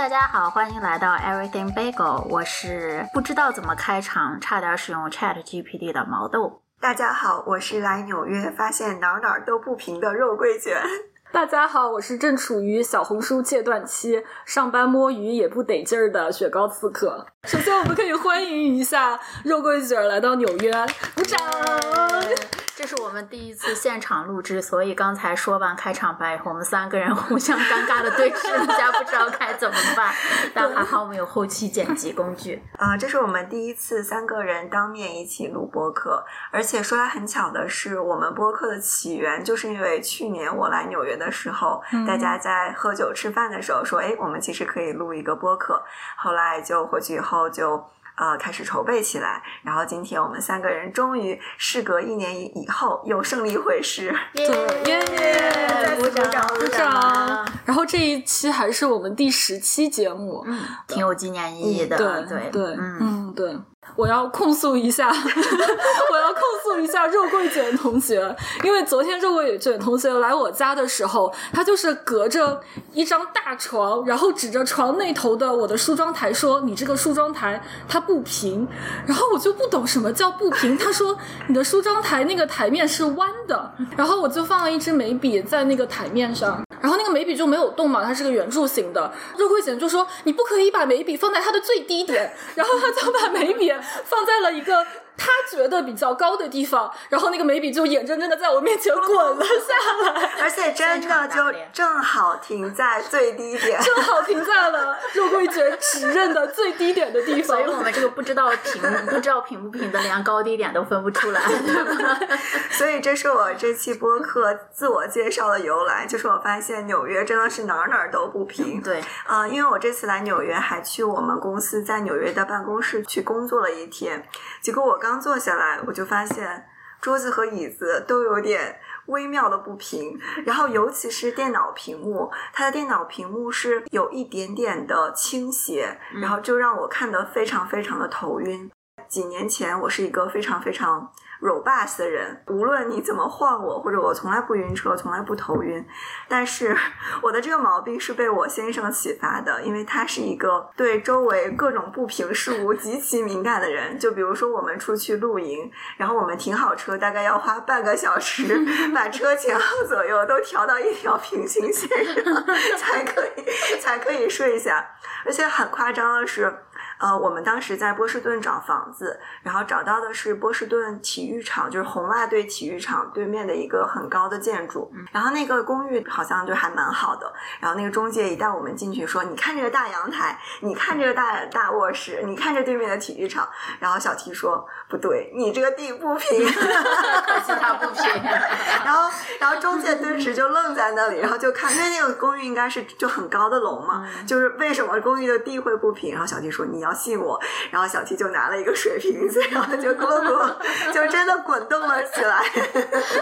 大家好，欢迎来到 Everything Bagel，我是不知道怎么开场，差点使用 Chat GPT 的毛豆。大家好，我是来纽约发现哪儿哪儿都不平的肉桂卷。大家好，我是正处于小红书戒断期，上班摸鱼也不得劲儿的雪糕刺客。首先，我们可以欢迎一下肉桂卷来到纽约，鼓掌。这是我们第一次现场录制，所以刚才说完开场白以后，我们三个人互相尴尬的对视了一下，不知道该怎么办。但还好我们有后期剪辑工具。啊、这是我们第一次三个人当面一起录播客，而且说来很巧的是，我们播客的起源就是因为去年我来纽约的时候，大家在喝酒吃饭的时候说，哎，我们其实可以录一个播客。后来就回去以后就。呃，开始筹备起来，然后今天我们三个人终于事隔一年以以后又胜利会师，对，耶耶，鼓掌鼓掌。然后这一期还是我们第十期节目，嗯，挺有纪念意义的。对对对，嗯，嗯对。我要控诉一下，我要控诉一下肉桂卷同学，因为昨天肉桂卷同学来我家的时候，他就是隔着一张大床，然后指着床那头的我的梳妆台说：“你这个梳妆台它不平。”然后我就不懂什么叫不平，他说：“你的梳妆台那个台面是弯的。”然后我就放了一支眉笔在那个台面上，然后那个眉笔就没有动嘛，它是个圆柱形的。肉桂卷就说：“你不可以把眉笔放在它的最低点。”然后他就把眉笔。放在了一个他觉得比较高的地方，然后那个眉笔就眼睁睁的在我面前滚了 下来，而且真的就正好停在最低点，正好停在了肉桂卷指认的最低点的地方。所以我们这个不知道平不知道平不平的，连高低点都分不出来？所以这是我这期播客自我介绍的由来，就是我发现纽约真的是哪儿哪儿都不平。对，啊、因为我这次来纽约，还去我们公司在纽约的办公室去工作了一天，结果我刚坐下来，我就发现桌子和椅子都有点微妙的不平，然后尤其是电脑屏幕，它的电脑屏幕是有一点点的倾斜，然后就让我看得非常非常的头晕。几年前，我是一个非常非常 robust 的人，无论你怎么晃我，或者我从来不晕车，从来不头晕。但是我的这个毛病是被我先生启发的，因为他是一个对周围各种不平事物极其敏感的人。就比如说我们出去露营，然后我们停好车，大概要花半个小时 把车前后左右都调到一条平行线上，才可以才可以睡下。而且很夸张的是。呃，我们当时在波士顿找房子，然后找到的是波士顿体育场，就是红袜队体育场对面的一个很高的建筑。然后那个公寓好像就还蛮好的。然后那个中介一带我们进去说：“你看这个大阳台，你看这个大大卧室，你看这对面的体育场。”然后小 T 说：“不对，你这个地不平。”可惜它不平。然后，然后中介顿时就愣在那里，然后就看，因为那个公寓应该是就很高的楼嘛，就是为什么公寓的地会不平？然后小 T 说：“你要。”信我，然后小 T 就拿了一个水瓶子，然后就咕噜咕噜，就真的滚动了起来。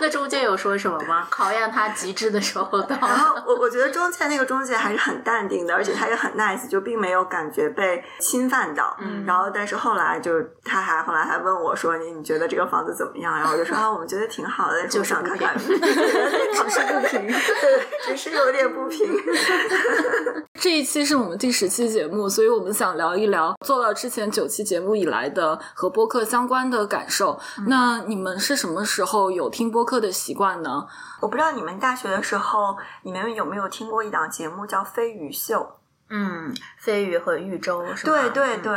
那中介有说什么吗？考验他极致的时候到。然后我我觉得中介那个中介还是很淡定的，而且他也很 nice，就并没有感觉被侵犯到。嗯。然后，但是后来就他还后来还问我说：“你你觉得这个房子怎么样？”然后我就说：“啊，我们觉得挺好的，就想看看。”只是不平，对，只是有点不平。这一期是我们第十期节目，所以我们想聊一聊做了之前九期节目以来的和播客相关的感受。嗯、那你们是什么时候有听播客的习惯呢？我不知道你们大学的时候，你们有没有听过一档节目叫《飞鱼秀》？嗯，飞鱼和豫州是吧？对对对，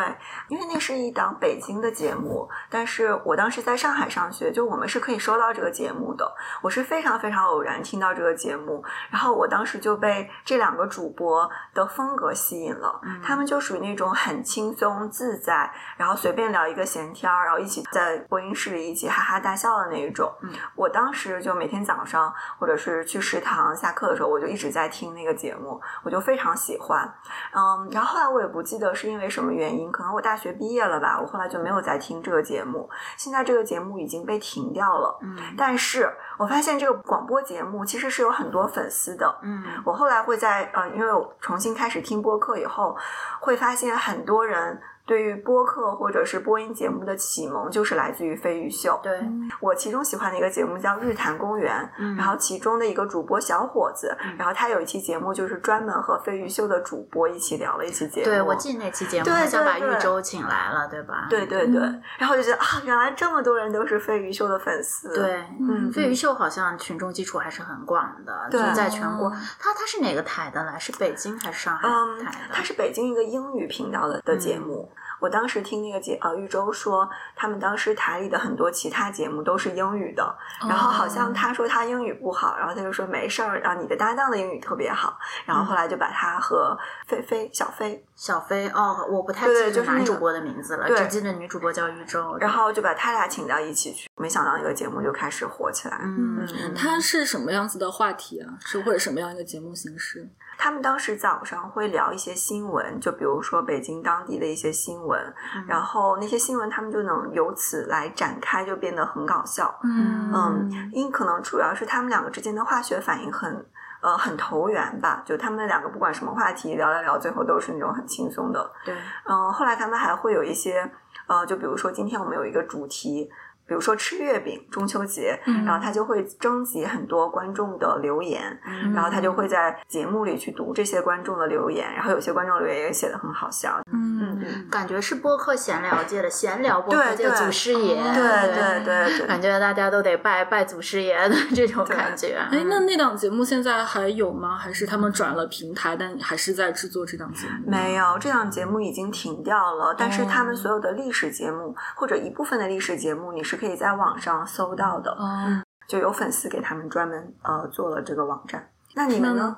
因为那是一档北京的节目，但是我当时在上海上学，就我们是可以收到这个节目的。我是非常非常偶然听到这个节目，然后我当时就被这两个主播的风格吸引了。嗯、他们就属于那种很轻松自在，然后随便聊一个闲天儿，然后一起在播音室里一起哈哈大笑的那一种。嗯、我当时就每天早上或者是去食堂下课的时候，我就一直在听那个节目，我就非常喜欢。嗯，然后后来我也不记得是因为什么原因，可能我大学毕业了吧，我后来就没有再听这个节目。现在这个节目已经被停掉了，嗯，但是我发现这个广播节目其实是有很多粉丝的，嗯，我后来会在呃，因为我重新开始听播客以后，会发现很多人。对于播客或者是播音节目的启蒙就是来自于飞鱼秀。对，我其中喜欢的一个节目叫《日坛公园》，嗯然后其中的一个主播小伙子，然后他有一期节目就是专门和飞鱼秀的主播一起聊了一期节目。对我记得那期节目对好像把对对豫州请来了，对吧？对对对，然后就觉得啊，原来这么多人都是飞鱼秀的粉丝。对，嗯飞鱼秀好像群众基础还是很广的，就是在全国哦。它它是哪个台的来？是北京还是上海嗯台，的？他是北京一个英语频道的的节嗯目。我当时听那个节呃玉州说，他们当时台里的很多其他节目都是英语的，然后好像他说他英语不好，然后他就说没事儿，然后你的搭档的英语特别好，然后后来就把他和菲菲小菲，小菲哦，我不太记得对就是男主播的名字了，对只记得女主播叫豫州。然后就把他俩请到一起去，没想到那个节目就开始火起来。嗯嗯嗯它是什么样子的话题啊？是或者什么样一个节目形式？他们当时早上会聊一些新闻，就比如说北京当地的一些新闻，嗯然后那些新闻他们就能由此来展开，就变得很搞笑。嗯嗯，因为可能主要是他们两个之间的化学反应很呃很投缘吧，就他们两个不管什么话题聊聊聊，最后都是那种很轻松的。对，嗯，后来他们还会有一些呃，就比如说今天我们有一个主题。比如说吃月饼，中秋节，嗯。然后他就会征集很多观众的留言，嗯。然后他就会在节目里去读这些观众的留言，然后有些观众留言也写的很好笑，嗯嗯，感觉是播客闲聊界的闲聊播客界对对。祖师爷，哦。对对。对对，感觉大家都得拜拜祖师爷的这种感觉。哎，那那档节目现在还有吗？还是他们转了平台，但还是在制作这档节目？没有，这档节目已经停掉了，但是他们哦。所有的历史节目、或者一部分的历史节目，你是可以在网上搜到的，哦，就有粉丝给他们专门呃做了这个网站。那你们呢？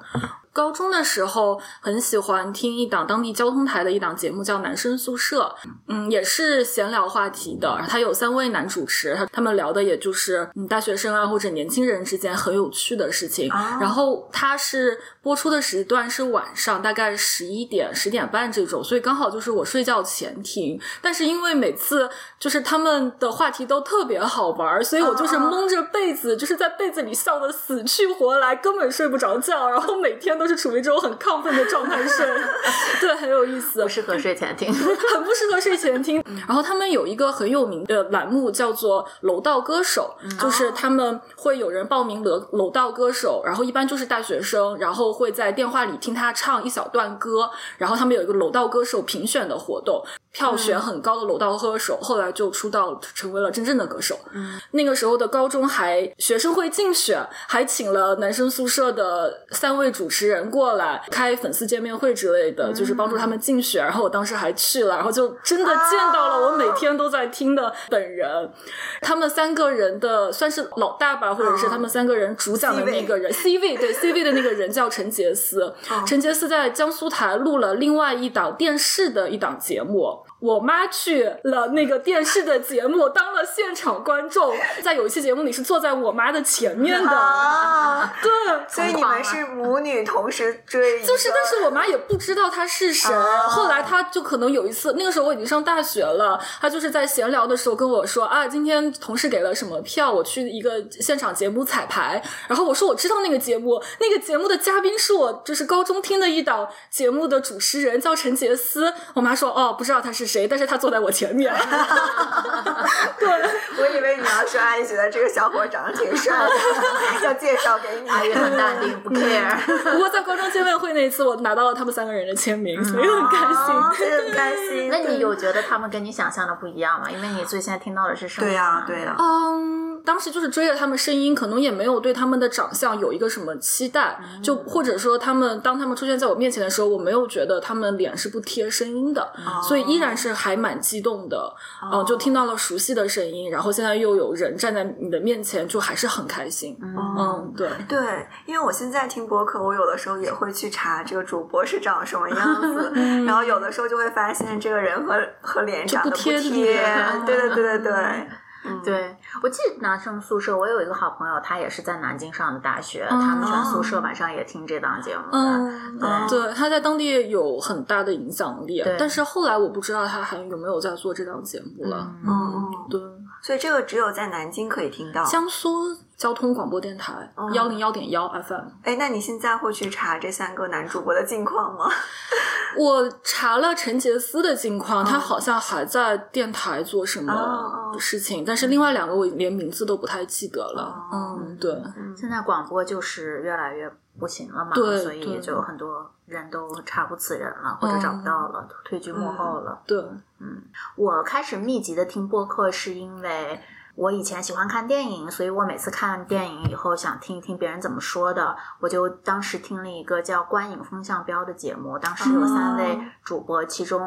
高中的时候很喜欢听一档当地交通台的一档节目，叫《男生宿舍》，嗯，也是闲聊话题的。它有三位男主持，他他们聊的也就是嗯大学生啊或者年轻人之间很有趣的事情。哦然后它是播出的时段是晚上，大概十一点、十点半这种，所以刚好就是我睡觉前听。但是因为每次就是他们的话题都特别好玩儿，所以我就是蒙着被子，就是在被子里笑得死去活来，根本睡不着觉，然后每天都是处于这种很亢奋的状态睡，对，很有意思不。适合睡前听。很不适合睡前听。然后他们有一个很有名的栏目叫做“楼道歌手”，就是他们会有人报名楼楼道歌手，然后一般就是大学生，然后会在电话里听他唱一小段歌，然后他们有一个楼道歌手评选的活动。票选很高的楼道歌手，后来就出道成为了真正的歌手。那个时候的高中还学生会竞选，还请了男生宿舍的三位主持人过来开粉丝见面会之类的，就是帮助他们竞选。然后我当时还去了，然后就真的见到了我每天都在听的本人。他们三个人的算是老大吧，或者是他们三个人主讲的那个人 C 位对 C 位的那个人叫陈杰斯。陈杰斯在江苏台录了另外一档电视的一档节目。我妈去了那个电视的节目，当了现场观众，在有一期节目里是坐在我妈的前面的，啊，对，所以你们是母女同时追，就是，但是我妈也不知道他是谁。啊后来她就可能有一次，那个时候我已经上大学了，她就是在闲聊的时候跟我说啊，今天同事给了什么票，我去一个现场节目彩排。然后我说我知道那个节目，那个节目的嘉宾是我就是高中听的一档节目的主持人，叫陈杰斯。我妈说哦，不知道他是谁，但是他坐在我前面。对。我以为你要说阿姨觉得这个小伙长得挺帅的，要介绍给你。阿姨很淡定，不 care。不过在高中见面会那一次，我拿到了他们三个人的签名，所以很开心。很开心。那你有觉得他们跟你想象的不一样吗？因为你最先听到的是什么对呀嘛对呀嗯，当时就是追着他们声音，可能也没有对他们的长相有一个什么期待，就或者说他们当他们出现在我面前的时候，我没有觉得他们脸是不贴声音的，所以依然是还蛮激动的。嗯、就听到了熟悉的声音，然后现在又有人站在你的面前，就还是很开心。嗯，对。对，因为我现在听播客，我有的时候也会去查这个主播是长什么样子，然后有的时候就会发现这个人和和脸长得不贴贴对对对对对。嗯，对，我记得男生宿舍，我有一个好朋友，他也是在南京上的大学，嗯他们全宿舍晚上也听这档节目的。嗯，对对，他在当地有很大的影响力，但是后来我不知道他还有没有在做这档节目了。嗯嗯，对，所以这个只有在南京可以听到。江苏交通广播电台幺零幺点幺 FM。哎，那你现在会去查这三个男主播的近况吗？我查了陈杰斯的近况，他好像还在电台做什么事情，但是另外两个我连名字都不太记得了。嗯，对。现在广播就是越来越不行了嘛，对所以就有很多人都查不此人了，或者找不到了，退居幕后了。对，嗯我开始密集的听播客，是因为我以前喜欢看电影，所以我每次看电影以后想听一听别人怎么说的，我就当时听了一个叫《观影风向标》的节目，当时有三位主播，其中。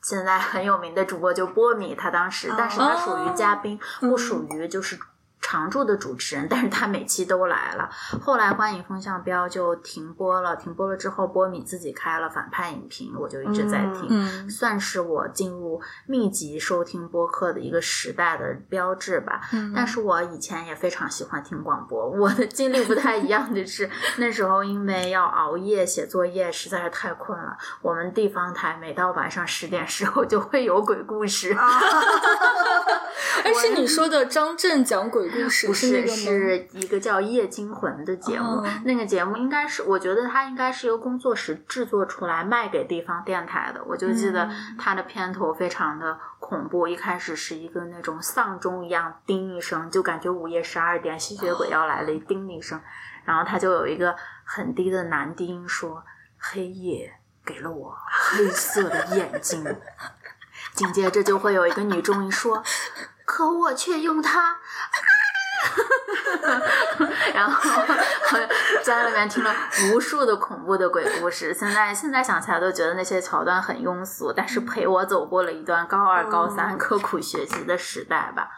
现在很有名的主播就波米，他当时，但是他属于嘉宾，不属于就是常驻的主持人，但是他每期都来了。后来观影风向标就停播了，停播了之后，波米自己开了反派影评，我就一直在听，嗯算是我进入密集收听播客的一个时代的标志吧。嗯但是我以前也非常喜欢听广播，我的经历不太一样的是，那时候因为要熬夜写作业，实在是太困了。我们地方台每到晚上十点时候就会有鬼故事，哎，是你说的张震讲鬼故事不是是一个叫《夜惊魂》的节目。哦那个节目应该是，我觉得它应该是由工作室制作出来卖给地方电台的。我就记得嗯它的片头非常的恐怖，一开始是一个那种丧钟一样叮一声，就感觉午夜十二点吸血鬼要来了，叮一声，然后它就有一个很低的男低音说：“黑夜给了我黑色的眼睛。”紧接着就会有一个女中音说：“ 可我却用它。” 然后 在里面听了无数的恐怖的鬼故事，现在现在想起来都觉得那些桥段很庸俗，但是陪我走过了一段高二、高三刻苦学习的时代吧。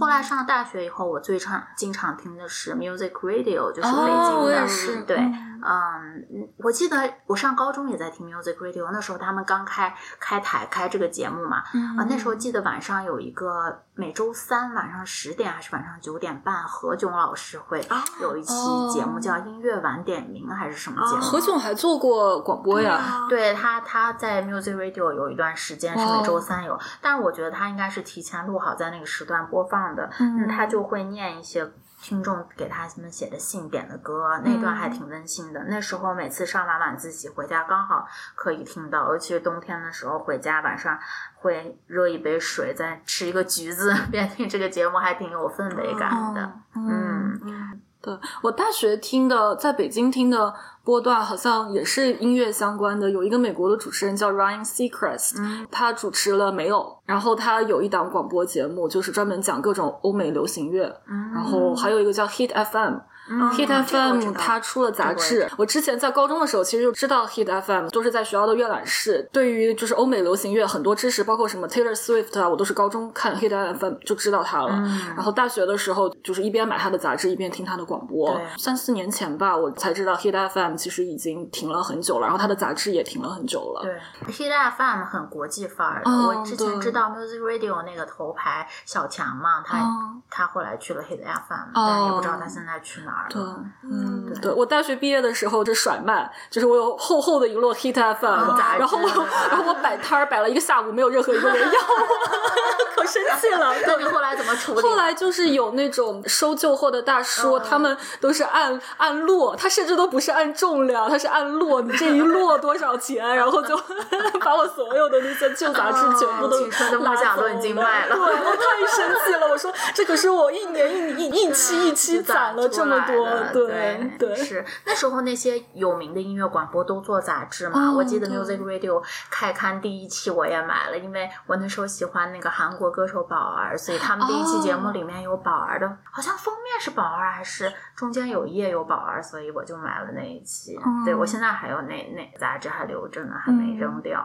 后来上大学以后，我最常经常听的是 Music Radio，就是北京的，对，嗯。嗯，我记得我上高中也在听 Music Radio，那时候他们刚开开台开这个节目嘛，嗯。啊，那时候记得晚上有一个每周三晚上十点还是晚上九点半，何炅老师会有一期节目叫《音乐晚点名》还是什么节目？何炅还做过广播呀。啊对他，他在 Music Radio 有一段时间是哦每周三有，但是我觉得他应该是提前录好在那个时段播放的，嗯他就会念一些听众给他们写的信点的歌，那段还挺温馨的。那时候每次上完晚自习回家，刚好可以听到，尤其是冬天的时候回家，晚上会热一杯水，再吃一个橘子，边听这个节目，还挺有氛围感的。嗯，嗯，对我大学听的，在北京听的波段好像也是音乐相关的，有一个美国的主持人叫 Ryan Seacrest，、嗯他主持了没有，然后他有一档广播节目，就是专门讲各种欧美流行乐，嗯然后还有一个叫 Hit FM。嗯 Hit FM 它出了杂志，我之前在高中的时候其实就知道 Hit FM，都是在学校的阅览室。对于就是欧美流行乐很多知识，包括什么 Taylor Swift 啊，我都是高中看 Hit FM 就知道它了。嗯。然后大学的时候就是一边买他的杂志，一边听他的广播。对。三四年前吧，我才知道 Hit FM 其实已经停了很久了，然后他的杂志也停了很久了。对，Hit FM 很国际范儿我之前知道 Music Radio 那个头牌小强嘛，他、哦。他后来去了 Hit FM，、但也不知道他现在去哪儿对。，嗯，对我大学毕业的时候就甩卖，就是我有厚厚的一摞 Hit FM，、然后我然后我摆摊儿摆了一个下午，没有任何一个人要我，可生气了。那你后来怎么处理？后来就是有那种收旧货的大叔，哦他们都是按按摞，他甚至都不是按重量，他是按摞，你这一摞多少钱，然后就 把我所有的那些旧杂志全部都拉走想都已经卖了对，我太生气了，我说这可是我一年一一一期一期攒了这么多，对对。是那时候那些有名的音乐广播都做杂志嘛。哦我记得 Music Radio 开刊第一期我也买了，因为我那时候喜欢那个韩国歌手宝儿，所以他们第一期节目里面有宝儿的，好像封面是宝儿还是中间有页有宝儿，所以我就买了那一期。嗯对我现在还有那那杂志还留着呢，还没扔掉。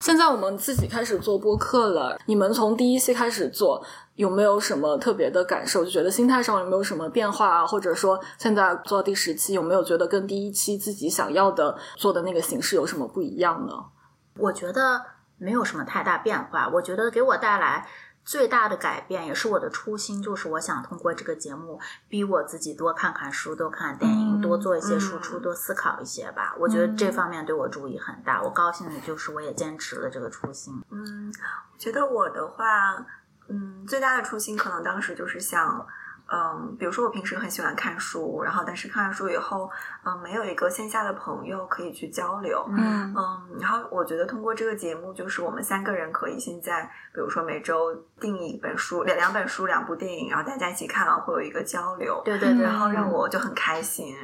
现在我们自己开始做播客了，你们从第一期开始做，有没有什么特别的感受？就觉得心态上有没有什么变化啊？或者说现在做到第十期，有没有觉得跟第一期自己想要的做的那个形式有什么不一样呢？我觉得没有什么太大变化。我觉得给我带来最大的改变，也是我的初心，就是我想通过这个节目逼我自己多看看书，多看电影，嗯多做一些输出，嗯多思考一些吧。我觉得这方面对我注意很大。我高兴的就是我也坚持了这个初心。嗯，我觉得我的话，嗯，最大的初心可能当时就是想，嗯，比如说我平时很喜欢看书，然后但是看完书以后，嗯，没有一个线下的朋友可以去交流，嗯嗯，然后我觉得通过这个节目，就是我们三个人可以现在，比如说每周定一本书，两两本书，两部电影，然后大家一起看完会有一个交流，对对对，然后让我就很开心。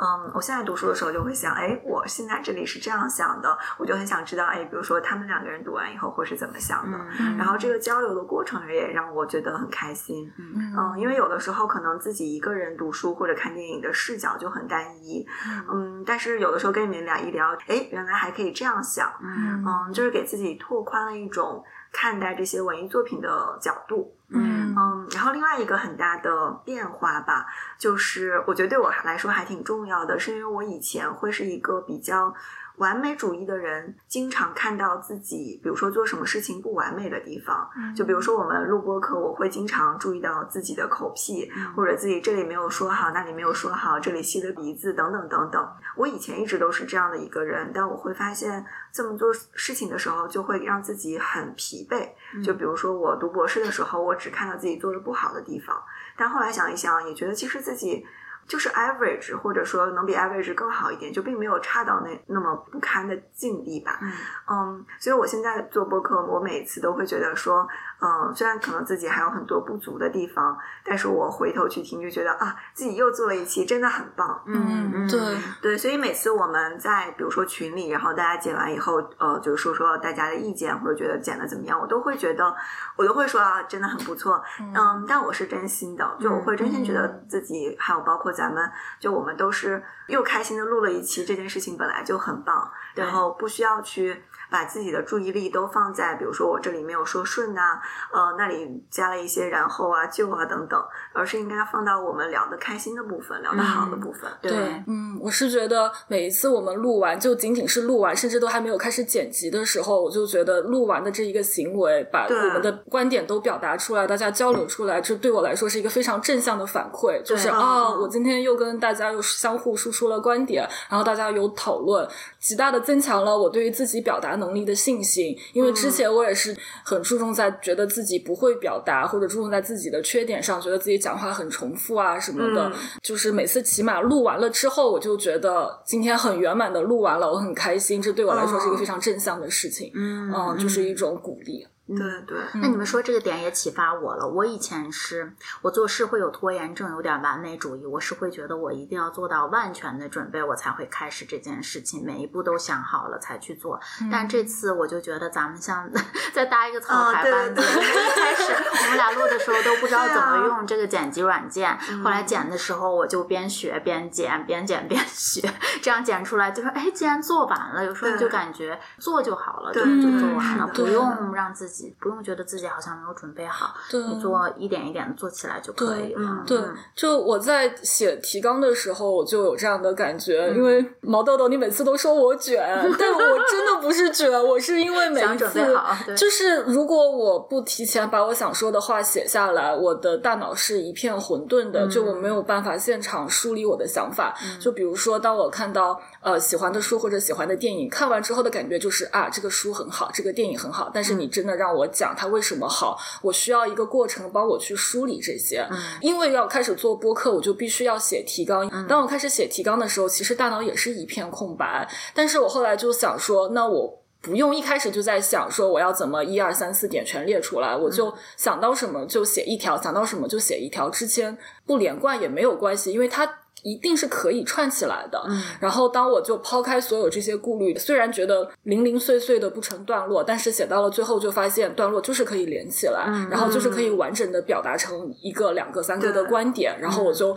嗯，我现在读书的时候就会想，哎，我现在这里是这样想的，我就很想知道，哎，比如说他们两个人读完以后会是怎么想的。嗯然后这个交流的过程也让我觉得很开心。嗯嗯，因为有的时候可能自己一个人读书或者看电影的视角就很单一，嗯，但是有的时候跟你们俩一聊，哎，原来还可以这样想，嗯嗯，就是给自己拓宽了一种看待这些文艺作品的角度。嗯嗯，然后另外一个很大的变化吧，就是我觉得对我来说还挺重要的，是因为我以前会是一个比较完美主义的人，经常看到自己，比如说做什么事情不完美的地方，就比如说我们录播课，我会经常注意到自己的口癖，或者自己这里没有说好，那里没有说好，这里吸了鼻子，等等等等。我以前一直都是这样的一个人，但我会发现这么做事情的时候，就会让自己很疲惫。就比如说我读博士的时候，我只看到自己做的不好的地方，但后来想一想，也觉得其实自己。就是 average，或者说能比 average 更好一点，就并没有差到那那么不堪的境地吧。嗯嗯，所以我现在做播客，我每次都会觉得说，嗯，虽然可能自己还有很多不足的地方，但是我回头去听，就觉得啊，自己又做了一期，真的很棒。嗯嗯对，对，所以每次我们在比如说群里，然后大家剪完以后，呃，就是说说大家的意见或者觉得剪的怎么样，我都会觉得，我都会说啊，真的很不错，嗯，但我是真心的，就我会真心觉得自己，还有包括咱们，就我们都是又开心的录了一期，这件事情本来就很棒，对然后不需要去。把自己的注意力都放在，比如说我这里没有说顺呐、呃，那里加了一些然后啊、就啊等等，而是应该放到我们聊的开心的部分，聊的好的部分。对对，嗯，我是觉得每一次我们录完，就仅仅是录完，甚至都还没有开始剪辑的时候，我就觉得录完的这一个行为，把我们的观点都表达出来，大家交流出来，这对我来说是一个非常正向的反馈，就是对啊、嗯。我今天又跟大家又相互输出了观点，然后大家有讨论，极大的增强了我对于自己表达能力的信心。因为之前我也是很注重在觉得自己不会表达，或者注重在自己的缺点上，觉得自己讲话很重复啊什么的。嗯就是每次起码录完了之后，我就觉得今天很圆满的录完了，我很开心，这对我来说是一个非常正向的事情。嗯嗯，就是一种鼓励。对对，那你们说这个点也启发我了。我以前是我做事会有拖延症，有点完美主义。我是会觉得我一定要做到万全的准备，我才会开始这件事情，每一步都想好了才去做。但这次我就觉得咱们像 在搭一个草台班子，对对一开始 我们俩录的时候都不知道怎么用这个剪辑软件，后来剪的时候我就边学边剪，边剪边学，这样剪出来就说哎，既然做完了，有时候就感觉做就好了，就对就做完了，不用让自己不用觉得自己好像没有准备好，对你做一点一点的做起来就可以了。嗯对，就我在写提纲的时候，我就有这样的感觉，因为毛豆豆，你每次都说我卷，但我真的不是卷，我是因为每想一次准备好，就是如果我不提前把我想说的话写下来，我的大脑是一片混沌的，就我没有办法现场梳理我的想法。就比如说，当我看到呃喜欢的书或者喜欢的电影，看完之后的感觉就是啊，这个书很好，这个电影很好，但是你真的让我讲它为什么好，我需要一个过程帮我去梳理这些。因为要开始做播客，我就必须要写提纲。当我开始写提纲的时候，其实大脑也是一片空白。但是我后来就想说，那我不用一开始就在想说我要怎么一二三四点全列出来，我就想到什么就写一条，想到什么就写一条。之前不连贯也没有关系，因为它。一定是可以串起来的。嗯然后，当我就抛开所有这些顾虑，虽然觉得零零碎碎的不成段落，但是写到了最后就发现段落就是可以连起来，嗯然后就是可以完整的表达成一个、两个、三个的观点。然后我就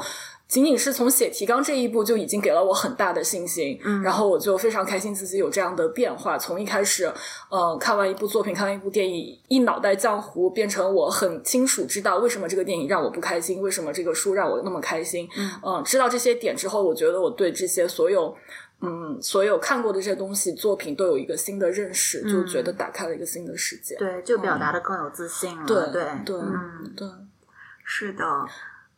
仅仅是从写提纲这一步就已经给了我很大的信心，嗯然后我就非常开心自己有这样的变化。从一开始，呃，看完一部作品，看完一部电影，一脑袋浆糊，变成我很清楚知道为什么这个电影让我不开心，为什么这个书让我那么开心。嗯、知道这些点之后，我觉得我对这些所有。嗯，所有看过的这些东西作品都有一个新的认识，就觉得打开了一个新的世界。对，就表达的更有自信了。对对对嗯，对。是的，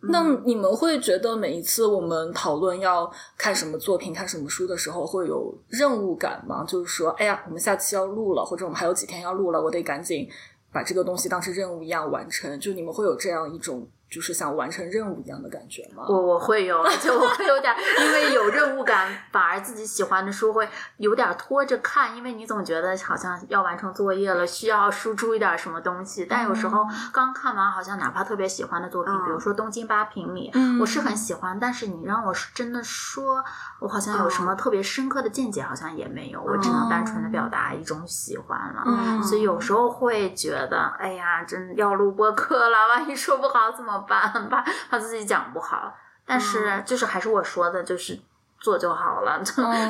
那你们会觉得每一次我们讨论要看什么作品、看什么书的时候，会有任务感吗？就是说，哎呀，我们下期要录了，或者我们还有几天要录了，我得赶紧把这个东西当成任务一样完成。就你们会有这样一种就是像完成任务一样的感觉吗？我我会有，而且我会有点，因为有任务感，反而自己喜欢的书会有点拖着看，因为你总觉得好像要完成作业了，需要输出一点什么东西。但有时候刚看完，好像哪怕特别喜欢的作品，比如说《东京八平米》，我是很喜欢，但是你让我真的说，我好像有什么特别深刻的见解，好像也没有，我只能单纯的表达一种喜欢了。所以有时候会觉得，哎呀，真要录播课了，万一说不好怎么？办怕怕自己讲不好，但是就是还是我说的，就是做就好了，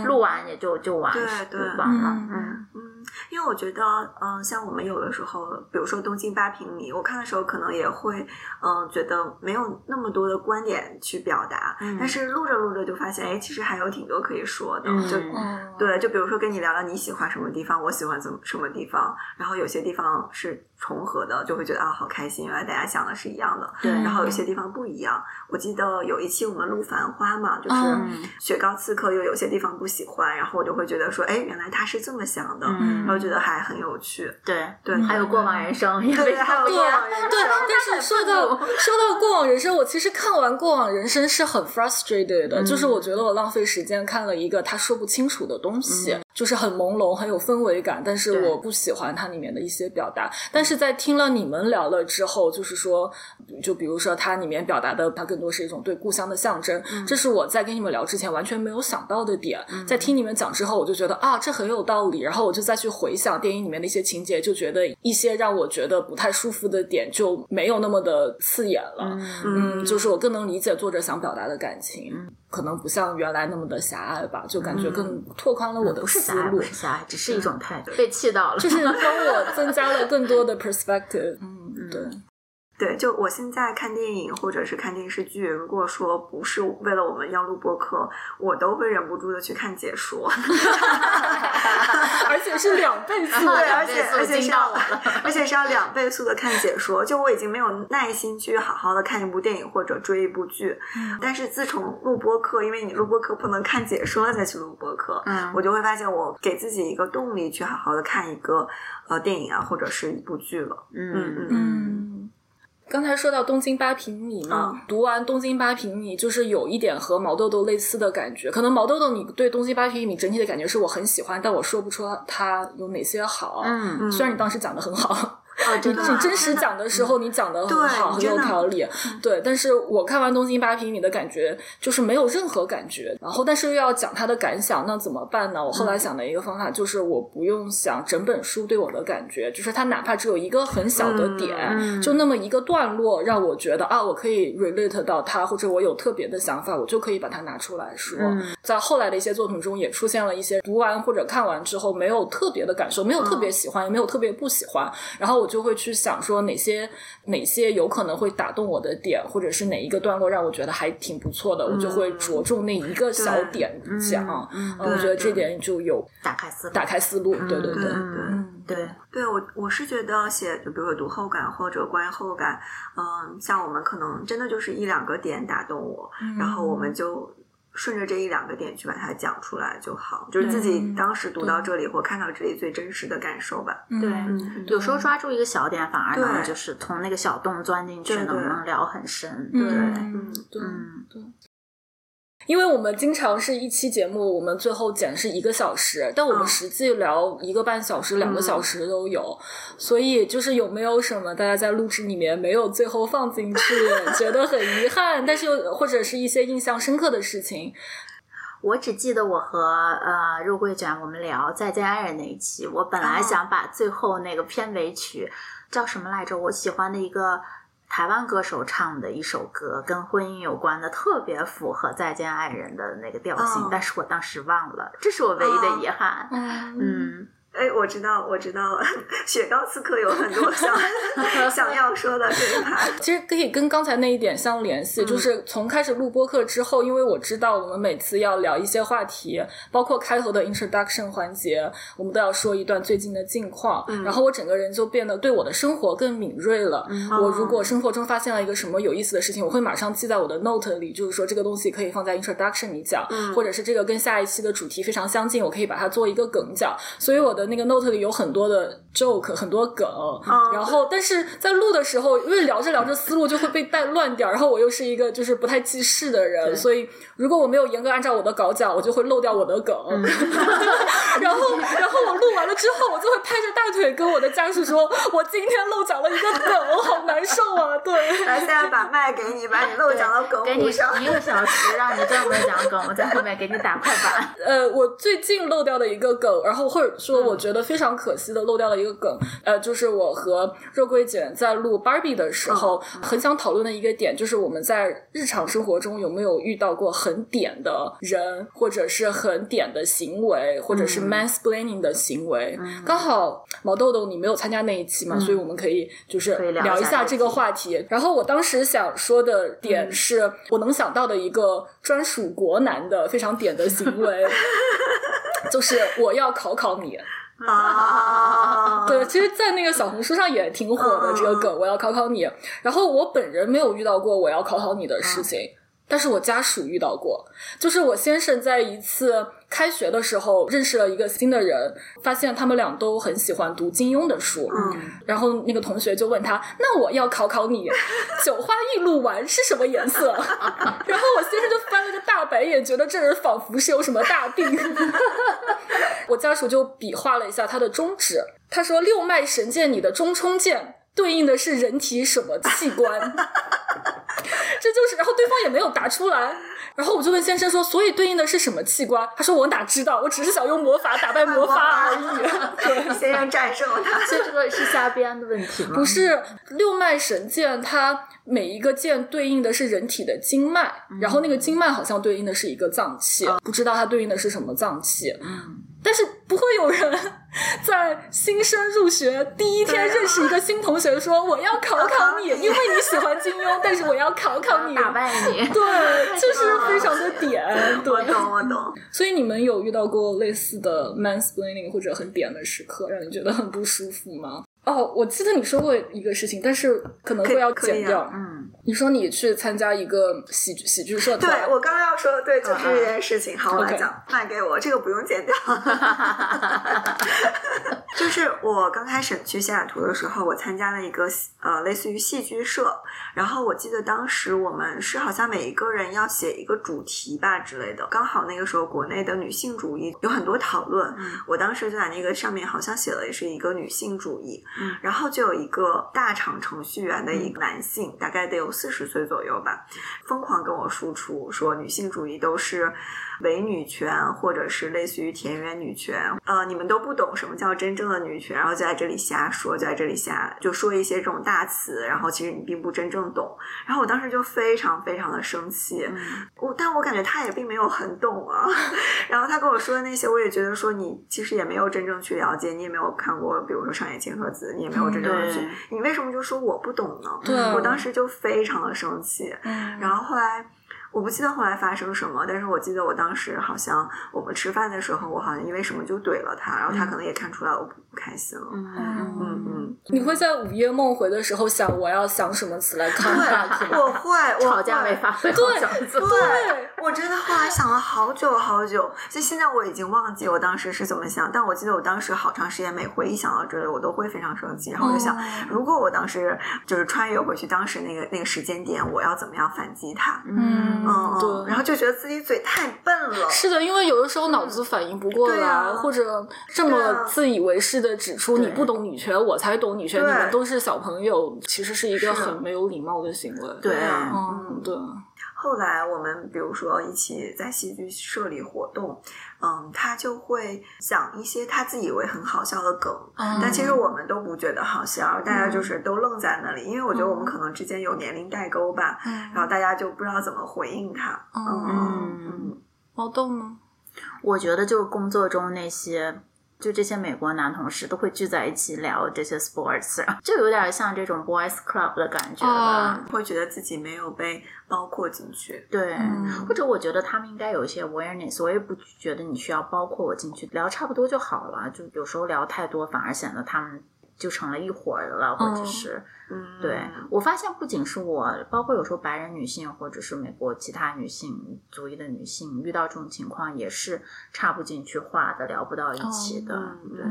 录完也就就完对对完了，嗯嗯。因为我觉得，嗯，像我们有的时候，比如说《东京八平米》，我看的时候可能也会，嗯，觉得没有那么多的观点去表达，但是录着录着就发现，哎，其实还有挺多可以说的，就。对，就比如说跟你聊聊你喜欢什么地方，我喜欢怎么什么地方，然后有些地方是重合的，就会觉得啊，好开心，原来大家想的是一样的，对，然后有些地方不一样。我记得有一期我们录《繁花》嘛，就是雪糕刺客又有些地方不喜欢，然后我就会觉得说，哎，原来他是这么想的。然后觉得还很有趣，对对，还有过往人生，对，还有过往人生。对，但是说到 说到过往人生，我其实看完过往人生是很 frustrated 的，就是我觉得我浪费时间看了一个他说不清楚的东西，就是很朦胧，很有氛围感，但是我不喜欢它里面的一些表达。但是在听了你们聊了之后，就是说，就比如说它里面表达的，它更多是一种对故乡的象征，这是我在跟你们聊之前完全没有想到的点。在听你们讲之后，我就觉得啊，这很有道理，然后我就再去回想。电影里面的一些情节，就觉得一些让我觉得不太舒服的点就没有那么的刺眼了。嗯，就是我更能理解作者想表达的感情，可能不像原来那么的狭隘吧，就感觉更拓宽了我的思路。狭隘，只是一种态度。被气到了，就是帮我增加了更多的 perspective。嗯，对。对，就我现在看电影或者是看电视剧，如果说不是为了我们要录播客，我都会忍不住的去看解说，而且是两倍速，对，而且而且是要而且是要两倍速的看解说。就我已经没有耐心去好好的看一部电影或者追一部剧，但是自从录播客，因为你录播客不能看解说再去录播客，嗯，我就会发现我给自己一个动力去好好的看一个呃电影啊或者是一部剧了，嗯嗯。嗯。刚才说到东京八平米嘛，读完东京八平米就是有一点和毛豆豆类似的感觉。可能毛豆豆你对东京八平米整体的感觉是我很喜欢，但我说不出它有哪些好。嗯，虽然你当时讲的很好。啊，真的！你真实讲的时候，你讲的很好，很有条理。对，但是我看完《东京八平米》的感觉就是没有任何感觉。然后，但是又要讲他的感想，那怎么办呢？我后来想的一个方法就是，我不用想整本书对我的感觉，就是他哪怕只有一个很小的点，就那么一个段落，让我觉得啊，我可以 relate 到他，或者我有特别的想法，我就可以把它拿出来说。在后来的一些作品中，也出现了一些读完或者看完之后没有特别的感受，没有特别喜欢，也没有特别不喜欢，然后我。就会去想说哪些哪些有可能会打动我的点，或者是哪一个段落让我觉得还挺不错的，我就会着重那一个小点讲。嗯，我觉得这点就有打开思打开思路。对对对，对，对对，我我是觉得写，就比如说读后感或者关于后感，嗯，像我们可能真的就是一两个点打动我，然后我们就。顺着这一两个点去把它讲出来就好，就是自己当时读到这里或看到这里最真实的感受吧。对，有时候抓住一个小点，反而能就是从那个小洞钻进去，能不能聊很深？对，嗯，对，对。因为我们经常是一期节目，我们最后剪是一个小时，但我们实际聊一个半小时、两个小时都有，所以就是有没有什么大家在录制里面没有最后放进去，觉得很遗憾，但是又或者是一些印象深刻的事情。我只记得我和呃肉桂卷我们聊《再见爱人》那一期，我本来想把最后那个片尾曲叫什么来着？我喜欢的一个。台湾歌手唱的一首歌，跟婚姻有关的，特别符合《再见爱人》的那个调性，但是我当时忘了，这是我唯一的遗憾。嗯。哎，我知道，我知道了。雪糕刺客有很多想 想要说的这一趴，其实可以跟刚才那一点相联系。就是从开始录播课之后，因为我知道我们每次要聊一些话题，包括开头的 introduction 环节，我们都要说一段最近的近况。然后我整个人就变得对我的生活更敏锐了。我如果生活中发现了一个什么有意思的事情，我会马上记在我的 note 里，就是说这个东西可以放在 introduction 里讲，或者是这个跟下一期的主题非常相近，我可以把它做一个梗讲。所以我的的那个 note 里有很多的 joke，很多梗，然后但是在录的时候，因为聊着聊着思路就会被带乱掉，然后我又是一个就是不太记事的人，所以如果我没有严格按照我的稿讲，我就会漏掉我的梗。然后，然后我录完了之后，我就会拍着大腿跟我的家属说：“我今天漏讲了一个梗，我好难受啊！”对，来，现在把麦给你，把你漏讲的梗给你补上。一个小时，让你专门讲梗，我在后面给你打快板。呃，我最近漏掉的一个梗，然后或者说我觉得非常可惜的漏掉了一个梗，呃，就是我和肉桂姐在录 Barbie 的时候，很想讨论的一个点，就是我们在日常生活中有没有遇到过很点的人，或者是很点的行为，或者是 mansplaining 的行为。刚好毛豆豆你没有参加那一期嘛，所以我们可以就是聊一下这个话题。然后我当时想说的点是，我能想到的一个专属国男的非常点的行为，就是我要考考你。啊，对，其实，在那个小红书上也挺火的嗯这个梗，我要考考你。然后我本人没有遇到过我要考考你的事情。但是我家属遇到过，就是我先生在一次开学的时候认识了一个新的人，发现他们俩都很喜欢读金庸的书，嗯然后那个同学就问他：“那我要考考你，九花玉露丸是什么颜色？” 然后我先生就翻了个大白眼，觉得这人仿佛是有什么大病。我家属就比划了一下他的中指，他说：“六脉神剑你的中冲剑对应的是人体什么器官？”这就是，然后对方也没有答出来。然后我就问先生说：“所以对应的是什么器官？”他说：“我哪知道，我只是想用魔法打败魔法而已。”对，先生战胜了他。所以这个是瞎编的问题吗？不是六脉神剑，它每一个剑对应的是人体的经脉，然后那个经脉好像对应的是一个脏器，不知道它对应的是什么脏器。嗯，但是不会有人在新生入学第一天认识一个新同学说我要考考你，因为你喜欢金庸，但是我要考考你。打败你。对，就是非常的点，我对。懂，我懂。所以你们有遇到过类似的 mansplaining 或者很点的时刻，让你觉得很不舒服吗？哦，我记得你说过一个事情，但是可能会要剪掉。嗯，你说你去参加一个喜剧喜剧社团，对我刚刚要说的，对，就是这件事情。好，我来讲，卖给我，这个不用剪掉。就是我刚开始去西雅图的时候，我参加了一个呃类似于戏剧社，然后我记得当时我们是好像每一个人要写一个主题吧之类的，刚好那个时候国内的女性主义有很多讨论，嗯我当时就在那个上面好像写了也是一个女性主义，然后就有一个大厂程序员的一个男性，大概得有四十岁左右吧，疯狂跟我输出说女性主义都是伪女权，或者是类似于田园女权，呃，你们都不懂什么叫真正的女权，然后就在这里瞎说，就在这里瞎就说一些这种大词，然后其实你并不真正懂。然后我当时就非常非常的生气，我但我感觉他也并没有很懂啊。然后他跟我说的那些，我也觉得说你其实也没有真正去了解，你也没有看过，比如说上野千鹤子，你也没有真正的去，对你为什么就说我不懂呢？对我当时就非常的生气，嗯，然后后来我不记得后来发生什么，但是我记得我当时好像我们吃饭的时候，我好像因为什么就怼了他，然后他可能也看出来我不不开心了。嗯嗯嗯，你会在午夜梦回的时候想我要想什么词来 back 吗？我会，我吵架会没发挥好对。对，我真的后来想了好久好久，就现在我已经忘记我当时是怎么想，但我记得我当时好长时间每回一想到这里，我都会非常生气，然后我就想，哦如果我当时就是穿越回去当时那个那个时间点，我要怎么样反击他？嗯嗯嗯，对。然后就觉得自己嘴太笨了。是的，因为有的时候脑子反应不过来，或者这么啊自以为是的指出你不懂女权，我才懂女权，你们都是小朋友，其实是一个很没有礼貌的行为。对啊嗯，对，后来我们比如说一起在戏剧社里活动，嗯，他就会讲一些他自以为很好笑的梗，嗯但其实我们都不觉得好笑，大家就是都愣在那里，因为我觉得我们可能之间有年龄代沟吧，嗯然后大家就不知道怎么回应他。嗯嗯嗯，毛豆呢？我觉得就是工作中那些。就这些美国男同事都会聚在一起聊这些 sports，就有点像这种 boys club 的感觉吧。会觉得自己没有被包括进去。对，嗯或者我觉得他们应该有一些 awareness，我也不觉得你需要包括我进去，聊差不多就好了。就有时候聊太多，反而显得他们就成了一伙儿的了，或者是嗯，对我发现，不仅是我，包括有时候白人女性或者是美国其他女性族裔的女性，遇到这种情况也是插不进去话的，聊不到一起的。嗯对，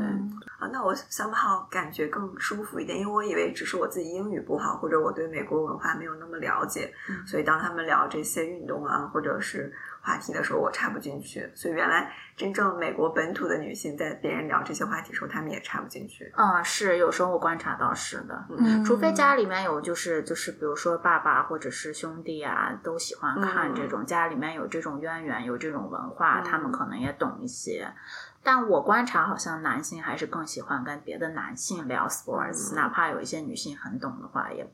啊，那我 somehow 感觉更舒服一点，因为我以为只是我自己英语不好，或者我对美国文化没有那么了解，嗯。所以当他们聊这些运动啊，或者是话题的时候，我插不进去。所以原来真正美国本土的女性在别人聊这些话题的时候，她们也插不进去。嗯，是有时候我观察到是的。嗯除非家里面有，就是就是，比如说爸爸或者是兄弟啊，都喜欢看这种，家里面有这种渊源，有这种文化，嗯他们可能也懂一些。但我观察，好像男性还是更喜欢跟别的男性聊 sports，、嗯哪怕有一些女性很懂的话，也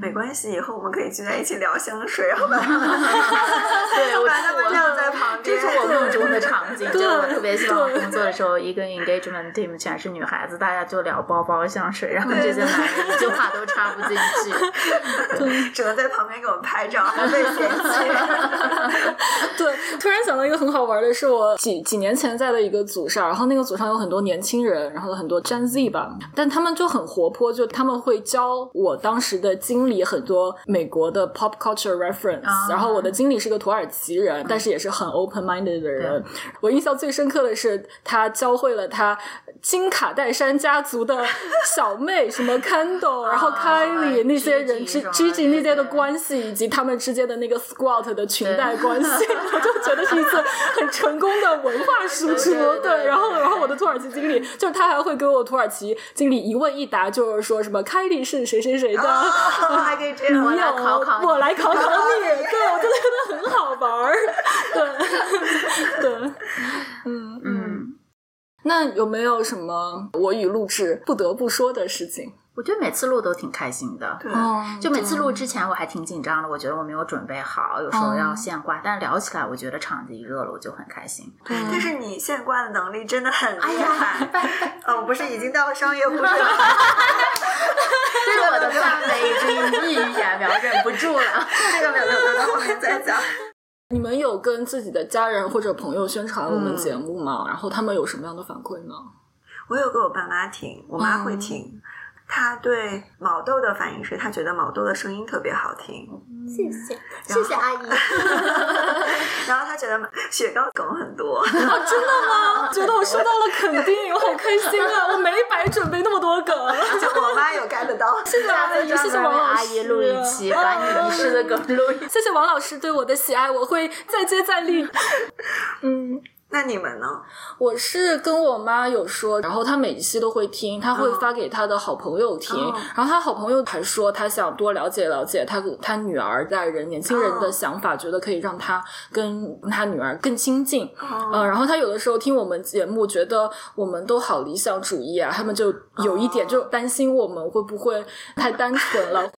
没关系，以后我们可以聚在一起聊香水，好吧？对我把他们晾在旁边这。是我梦中的场景，就对我特别希望我工作的时候，一个 engagement team 全是女孩子，大家就聊包包、香水，然后这些男人一句话都插不进去。只能在旁边给我们拍照，还被嫌弃。对，突然想到一个很好玩的是，我几几年前在的一个组上，然后那个组上有很多年轻人，然后很多 Gen Z 吧，但他们就很活泼，就他们会教我当时的经理很多美国的 pop culture reference，、啊然后我的经理是个土耳其人，但是也是很 open minded 的人。我印象最深刻的是，他教会了他金卡戴珊家族的小妹，什么 Kendall，然后啊 Kylie 那些人么 Gigi 那些的关系，以及他们之间的那个 squat 的裙带关系，我就觉得是一次很成功的文化输出。对然后然后我的土耳其经理，就是他还会给我土耳其经理一问一答，就是说什么 Kylie 是谁谁谁的。哦 还可以这样我来女友，考考你我来考考你，对我就觉得很好玩儿，对 对，嗯嗯，那有没有什么我与录制不得不说的事情？我觉得每次录都挺开心的。对，哦就每次录之前我还挺紧张的，我觉得我没有准备好，有时候要现挂。但是聊起来，我觉得场子一热了，我就很开心。但是你现挂的能力真的很哎呀厉害。哦，不是已经到商业护士了？这是我的范围已经溢于言表，忍不住了。这个没有没有留到后面再讲。你们有跟自己的家人或者朋友宣传我们嗯节目吗？然后他们有什么样的反馈呢？我有给我爸妈听，我妈会听。她对毛豆的反应是，他觉得毛豆的声音特别好听。谢谢，谢谢阿姨。然后他觉得雪糕梗很多。真的吗？觉得我收到了肯定，我好开心啊！我没白准备那么多梗。就我妈有 get 到。谢谢阿姨，谢谢王老师。阿姨录一期，把你遗失的梗录一。谢谢王老师对我的喜爱，我会再接再厉。嗯，那你们呢？我是跟我妈有说，然后她每一期都会听，她会发给她的好朋友听，哦然后她好朋友还说她想多了解了解她她女儿代人年轻人的想法，觉得可以让她跟她女儿更亲近。哦呃，然后她有的时候听我们节目，觉得我们都好理想主义啊，他们就有一点哦就担心我们会不会太单纯了。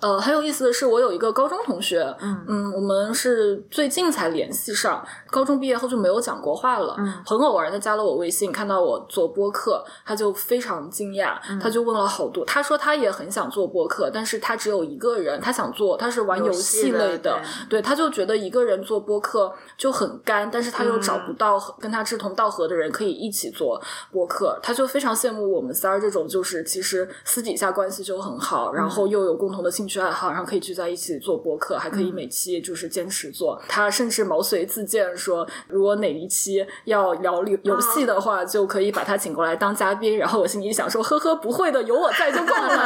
呃，很有意思的是，我有一个高中同学，嗯我们是最近才联系上，高中毕业后就没有讲过话了。嗯很偶然的加了我微信，看到我做播客，他就非常惊讶，嗯他就问了好多。他说他也很想做播客，但是他只有一个人，他想做，他是玩游游戏类的，对，他就觉得一个人做播客就很干，但是他又找不到跟他志同道合的人可以一起做播客，他就非常羡慕我们仨儿这种，就是其实私底下关系就很好，然后又有共同的兴趣爱好，然后可以聚在一起做播客，还可以每期就是坚持做。他甚至毛遂自荐说，如果哪一期要聊游游戏的话，就可以把他请过来当嘉宾。然后我心里想说，呵呵，不会的，有我在就够了。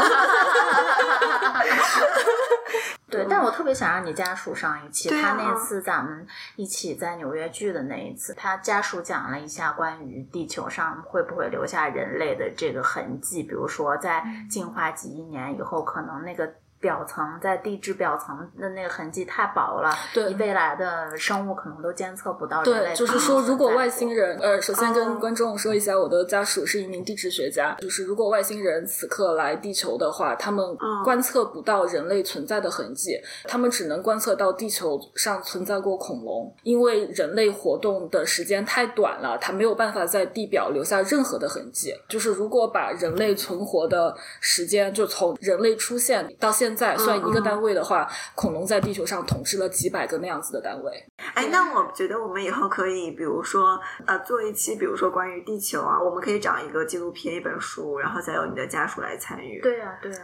对，但我特别想让你家属上一期。啊他那次咱们一起在纽约聚的那一次，他家属讲了一下关于地球上会不会留下人类的这个痕迹，比如说在进化几亿年以后，可能那个。表层在地质表层的那个痕迹太薄了，对你未来的生物可能都监测不到对，就是说，如果外星人，呃，首先哦跟观众说一下，我的家属是一名地质学家，就是如果外星人此刻来地球的话，他们嗯观测不到人类存在的痕迹，他们只能观测到地球上存在过恐龙，因为人类活动的时间太短了，它没有办法在地表留下任何的痕迹。就是如果把人类存活的时间，就从人类出现到现在算一个单位的话，恐龙在地球上统治了几百个那样子的单位。哎，那我觉得我们以后可以，比如说，呃，做一期，比如说关于地球啊，我们可以找一个纪录片、一本书，然后再由你的家属来参与。，对呀、对呀、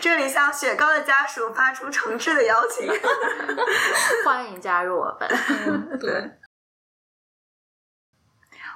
这里向雪糕的家属发出诚挚的邀请。欢迎加入我们。嗯 对，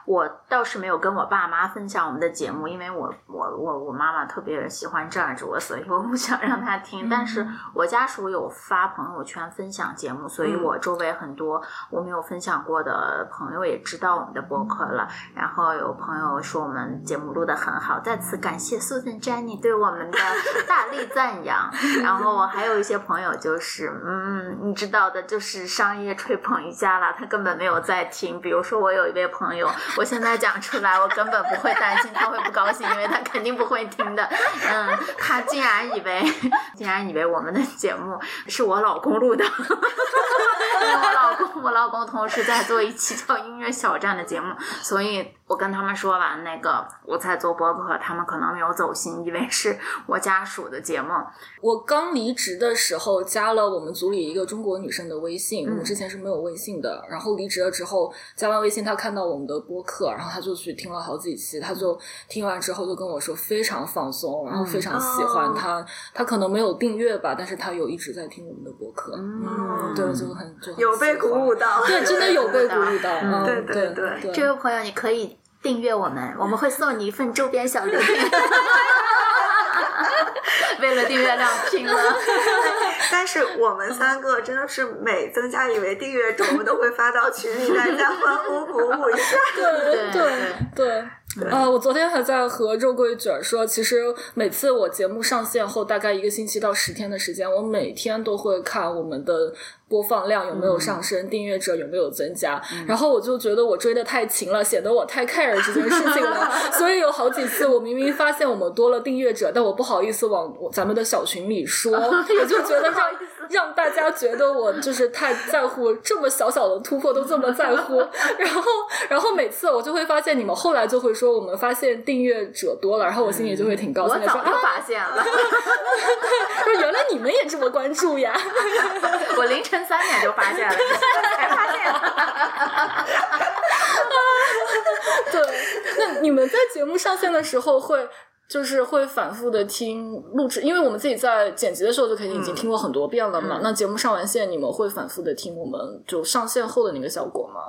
我倒是没有跟我爸妈分享我们的节目，因为我我我我妈妈特别喜欢站着我，所以我不想让她听。但是我家属有发朋友圈分享节目，所以我周围很多我没有分享过的朋友也知道我们的播客了。然后有朋友说我们节目录得很好，再次感谢 Susan Jenny 对我们的大力赞扬。然后我还有一些朋友就是，嗯，你知道的，就是商业吹捧一下啦，他根本没有在听。比如说我有一位朋友，我现在讲出来，我根本不会担心他会不高兴，因为他肯定不会听的。嗯，他竟然以为，竟然以为我们的节目是我老公录的，我老公，我老公同时在做一期叫《音乐小站》的节目，所以我跟他们说完那个我在做播客，他们可能没有走心，以为是我家属的节目。我刚离职的时候加了我们组里一个中国女生的微信，我们之前是没有微信的。然后离职了之后加完微信，她看到我们的播客，然后她就去听了好几期，她就听完之后就跟我说非常放松，然后非常喜欢哦她。她可能没有订阅吧，但是她有一直在听我们的播客。嗯对，就很就很有被鼓舞到，对，真的有被鼓鼓舞舞到。嗯对对对这位朋友，你可以订阅我们，我们会送你一份周边小礼品。为了订阅量拼了，但是我们三个真的是每增加一位订阅者，我们都会发到群里，大家欢呼鼓舞一下。对对对对，呃，我昨天还在和肉桂卷儿说，其实每次我节目上线后，大概一个星期到十天的时间，我每天都会看我们的播放量有没有上升，订阅者有没有增加，然后我就觉得我追的太勤了，显得我太 care 这件事情了，所以有好几次我明明发现我们多了订阅者，但我不好意思往咱们的小群里说，我就觉得让让大家觉得我就是太在乎这么小小的突破都这么在乎，然后然后每次我就会发现你们后来就会说我们发现订阅者多了，然后我心里就会挺高兴的，说早就啊，发现了，说原来你们也这么关注呀。我凌晨三点就发现了，才发现。对，那你们在节目上线的时候会。就是会反复的听录制，因为我们自己在剪辑的时候就肯定已经听过很多遍了嘛。那节目上完线，你们会反复的听我们就上线后的那个效果吗？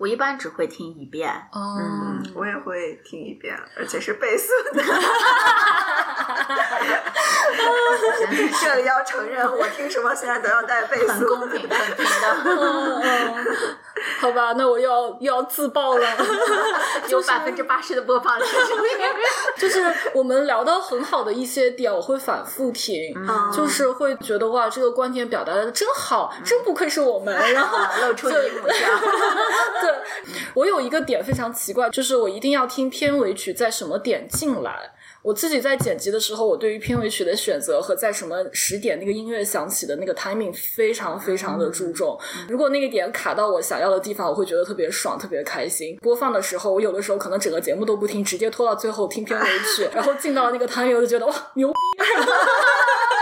我一般只会听一遍，嗯，我也会听一遍，而且是倍速的。这里要承认，我听什么现在都要带倍很速。公平，很平等，嗯嗯，好吧，那我又要又要自爆了。有百分之八十的播放量。就是我们聊到很好的一些点，我会反复听，嗯就是会觉得哇，这个观点表达的真好，真不愧是我们。然后露出你母笑。对我有一个点非常奇怪，就是我一定要听片尾曲在什么点进来。我自己在剪辑的时候，我对于片尾曲的选择和在什么时点那个音乐响起的那个 timing 非常非常的注重。如果那个点卡到我想要的地方，我会觉得特别爽，特别开心。播放的时候，我有的时候可能整个节目都不听，直接拖到最后听片尾曲，然后进到那个 timing，我就觉得哇牛逼！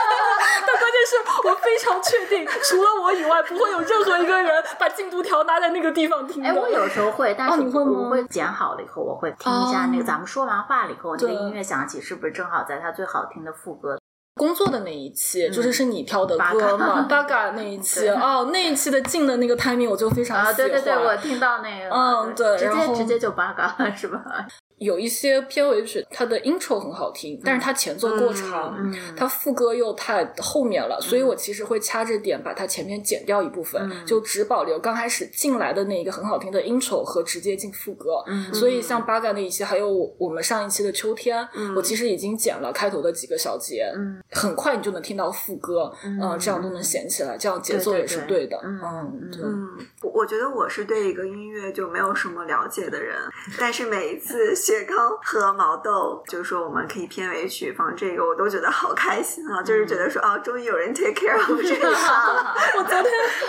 是我非常确定，除了我以外，不会有任何一个人把进度条拿在那个地方听的。哎，我有时候会，但是哦你会吗我会剪好了以后，我会听一下那个哦咱们说完话了以后，那个音乐响起，是不是正好在它最好听的副歌？工作的那一期，就是是你挑的八歌嘛，嘎八 嘎那一期哦，那一期的进的那个 timing 我就非常喜啊，欢。对对对，我听到那个，嗯对直接直接就八嘎了，是吧？有一些片尾曲，它的 intro 很好听，但是它前奏过长，嗯它副歌又太后面了，所以我其实会掐着点把它前面剪掉一部分，嗯。就只保留刚开始进来的那一个很好听的 intro 和直接进副歌。嗯。所以像八嘎那一期，还有我我们上一期的秋天，我其实已经剪了开头的几个小节，嗯。很快你就能听到副歌，嗯。呃这样都能衔起来，这样节奏也是对。对的。嗯。嗯，对。嗯，我我觉得我是对一个音乐就没有什么了解的人，但是每一次雪糕和毛豆就是说我们可以片尾曲放这个，我都觉得好开心啊！就是觉得说啊，终于有人 take care of 这个了。我昨天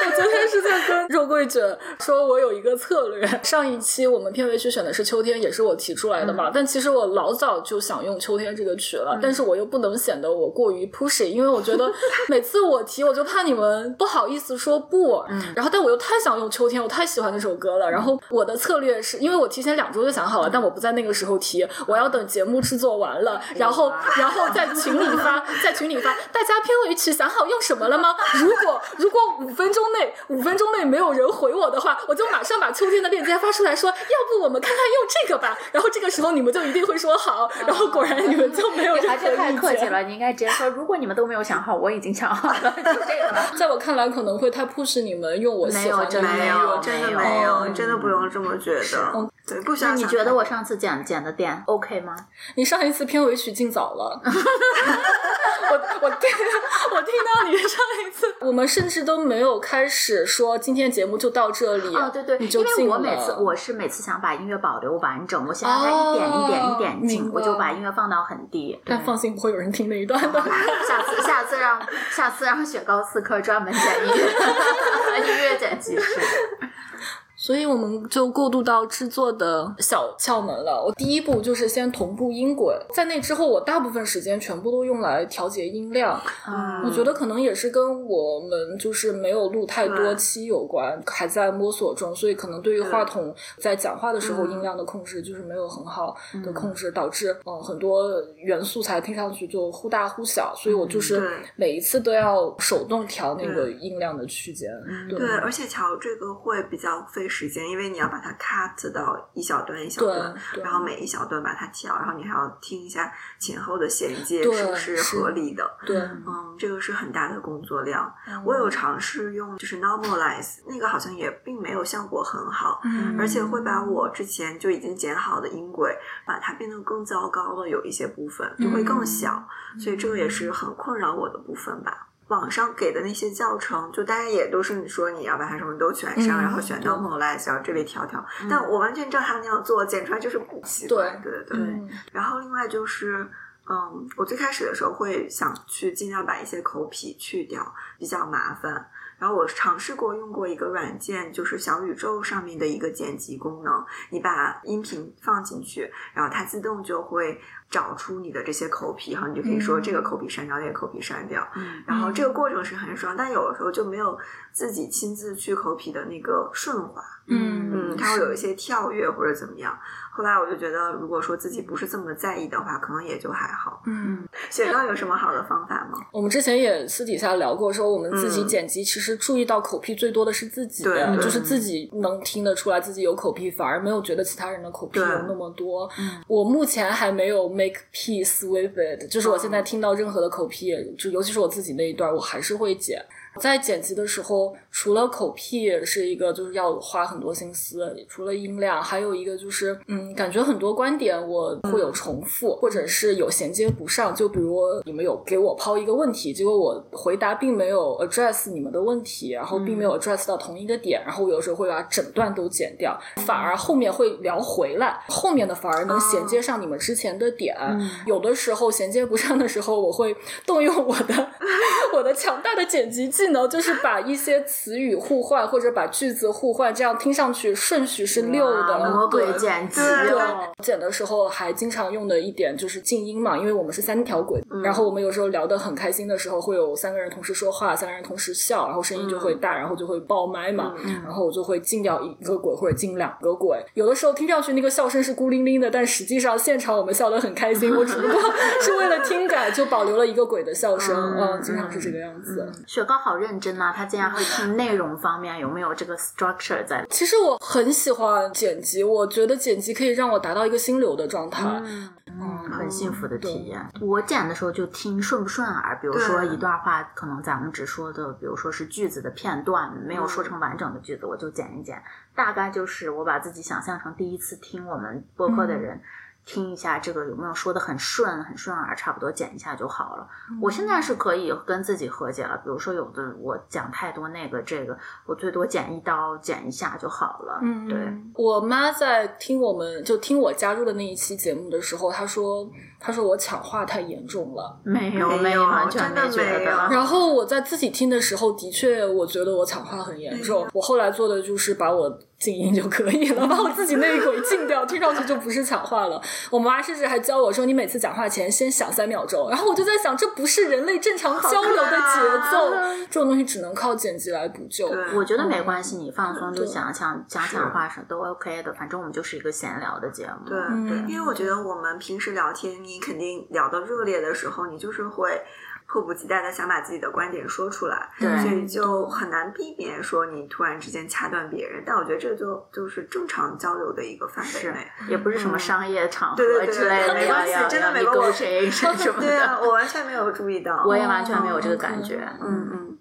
我昨天是在跟肉桂卷说，我有一个策略。上一期我们片尾曲选的是秋天，也是我提出来的嘛。但其实我老早就想用秋天这个曲了，但是我又不能显得我过于 pushy，因为我觉得每次我提，我就怕你们不好意思说不。然后，但我又太想用用秋天，我太喜欢那首歌了。然后我的策略是因为我提前两周就想好了，但我不在那个时候提，我要等节目制作完了，然后然后在群里发，在群里发，大家片尾曲想好用什么了吗？如果如果五分钟内五分钟内没有人回我的话，我就马上把秋天的链接发出来说，要不我们看看用这个吧。然后这个时候你们就一定会说好，然后果然你们就没有任何还是太。客气了，你应该直接说，如果你们都没有想好，我已经想好了，就这个了。在我看来，可能会太 push 你们用我喜欢的没有。真的没没有，有真的不用这么觉得。对，不需要那你觉得我上次剪剪的点 OK 吗？你上一次片尾曲进早了，我我听 我听到你上一次，我们甚至都没有开始说今天节目就到这里。哦，对对，你因为就进了。我每次我是每次想把音乐保留完整，我想让它一点一点一点进，哦我就把音乐放到很低。但放心，不会有人听那一段的。下次下次让下次让雪糕四颗专门剪音乐音乐剪辑师。true. 所以我们就过渡到制作的小窍门了。我第一步就是先同步音轨，在那之后，我大部分时间全部都用来调节音量。嗯我觉得可能也是跟我们就是没有录太多期有关，还在摸索中，所以可能对于话筒在讲话的时候嗯音量的控制就是没有很好的控制，导致嗯、呃很多原素材听上去就忽大忽小，所以我就是每一次都要手动调那个音量的区间。对对，而且调这个会比较费时间，因为你要把它 cut 到一小段一小段，然后每一小段把它调，然后你还要听一下前后的衔接是不是是合理的。对，嗯，这个是很大的工作量。嗯我有尝试用就是 normalize，那个好像也并没有效果很好，嗯而且会把我之前就已经剪好的音轨，把它变得更糟糕了，有一些部分就会更小，所以这个也是很困扰我的部分吧。网上给的那些教程，就大家也都是你说你要把它什么都选上，嗯然后选对 normalize，然后这里调调，但我完全照他那样做，剪出来就是不奇怪。对对对。嗯然后另外就是，嗯，我最开始的时候会想去尽量把一些口癖去掉，比较麻烦。然后我尝试过用过一个软件，就是小宇宙上面的一个剪辑功能，你把音频放进去，然后它自动就会找出你的这些口癖，然后你就可以说嗯这个口癖删掉，那个口癖删掉。嗯然后这个过程是很爽，但有的时候就没有自己亲自去口癖的那个顺滑。嗯嗯，它会有一些跳跃或者怎么样。后来我就觉得，如果说自己不是这么在意的话，可能也就还好。嗯，雪糕有什么好的方法吗？我们之前也私底下聊过，说我们自己嗯剪辑其实注意到口癖最多的是自己，对对就是自己能听得出来自己有口癖，反而没有觉得其他人的口癖有那么多。嗯我目前还没有 make peace with it，就是我现在听到任何的口癖，就尤其是我自己那一段，我还是会剪。在剪辑的时候，除了口癖是一个就是要花很多心思，除了音量，还有一个就是，嗯，感觉很多观点我会有重复，或者是有衔接不上。就比如你们有给我抛一个问题，结果我回答并没有 address 你们的问题，然后并没有 address 到同一个点，然后我有时候会把整段都剪掉，反而后面会聊回来，后面的反而能衔接上你们之前的点。有的时候衔接不上的时候，我会动用我的 我的强大的剪辑技能，就是把一些词语互换或者把句子互换，这样听上去顺序是溜的。哇魔鬼剪辑对哦，剪的时候还经常用的一点就是静音嘛，因为我们是三条轨，然后我们有时候聊得很开心的时候，会有三个人同时说话，三个人同时笑，然后声音就会大，然后就会爆麦嘛，然后我就会禁掉一个轨或者禁两个轨。有的时候听上去那个笑声是孤零零的，但实际上现场我们笑得很开心，我只不过 是为了听感就保留了一个鬼的笑声，嗯，经常是这个样子。雪糕好认真呐、他竟然会听内容方面有没有这个 structure 在。其实我很喜欢剪辑，我觉得剪辑可以让我达到一个心流的状态。嗯，很幸福的体验。我剪的时候就听顺不顺耳，比如说一段话，可能咱们只说的，比如说是句子的片段，没有说成完整的句子，我就剪一剪。大概就是我把自己想象成第一次听我们播客的人。听一下这个有没有说的很顺很顺耳，差不多剪一下就好了。我现在是可以跟自己和解了，比如说有的我讲太多那个这个，我最多剪一刀剪一下就好了。嗯，对，我妈在听我们就听我加入的那一期节目的时候，她说她说我抢话太严重了。没有没有完全没有得。然后我在自己听的时候，的确我觉得我抢话很严重。我后来做的就是把我静音就可以了，把我自己那一口静掉，听上去就不是抢话了。我妈甚至还教我说，你每次讲话前先想三秒钟。然后我就在想，这不是人类正常交流的节奏，这种东西只能靠剪辑来补救。我觉得没关系，你放松就想想讲讲讲话什么都 OK 的，反正我们就是一个闲聊的节目。对对，因为我觉得我们平时聊天，你肯定聊到热烈的时候，你就是会迫不及待的想把自己的观点说出来，对所以就很难避免说你突然之间掐断别人。但我觉得这就就是正常交流的一个范围是内。，也不是什么商业场合对对对之类的，没关系真的没关系 negotiation 什么对啊，我完全没有注意到。我也完全没有这个感觉。嗯嗯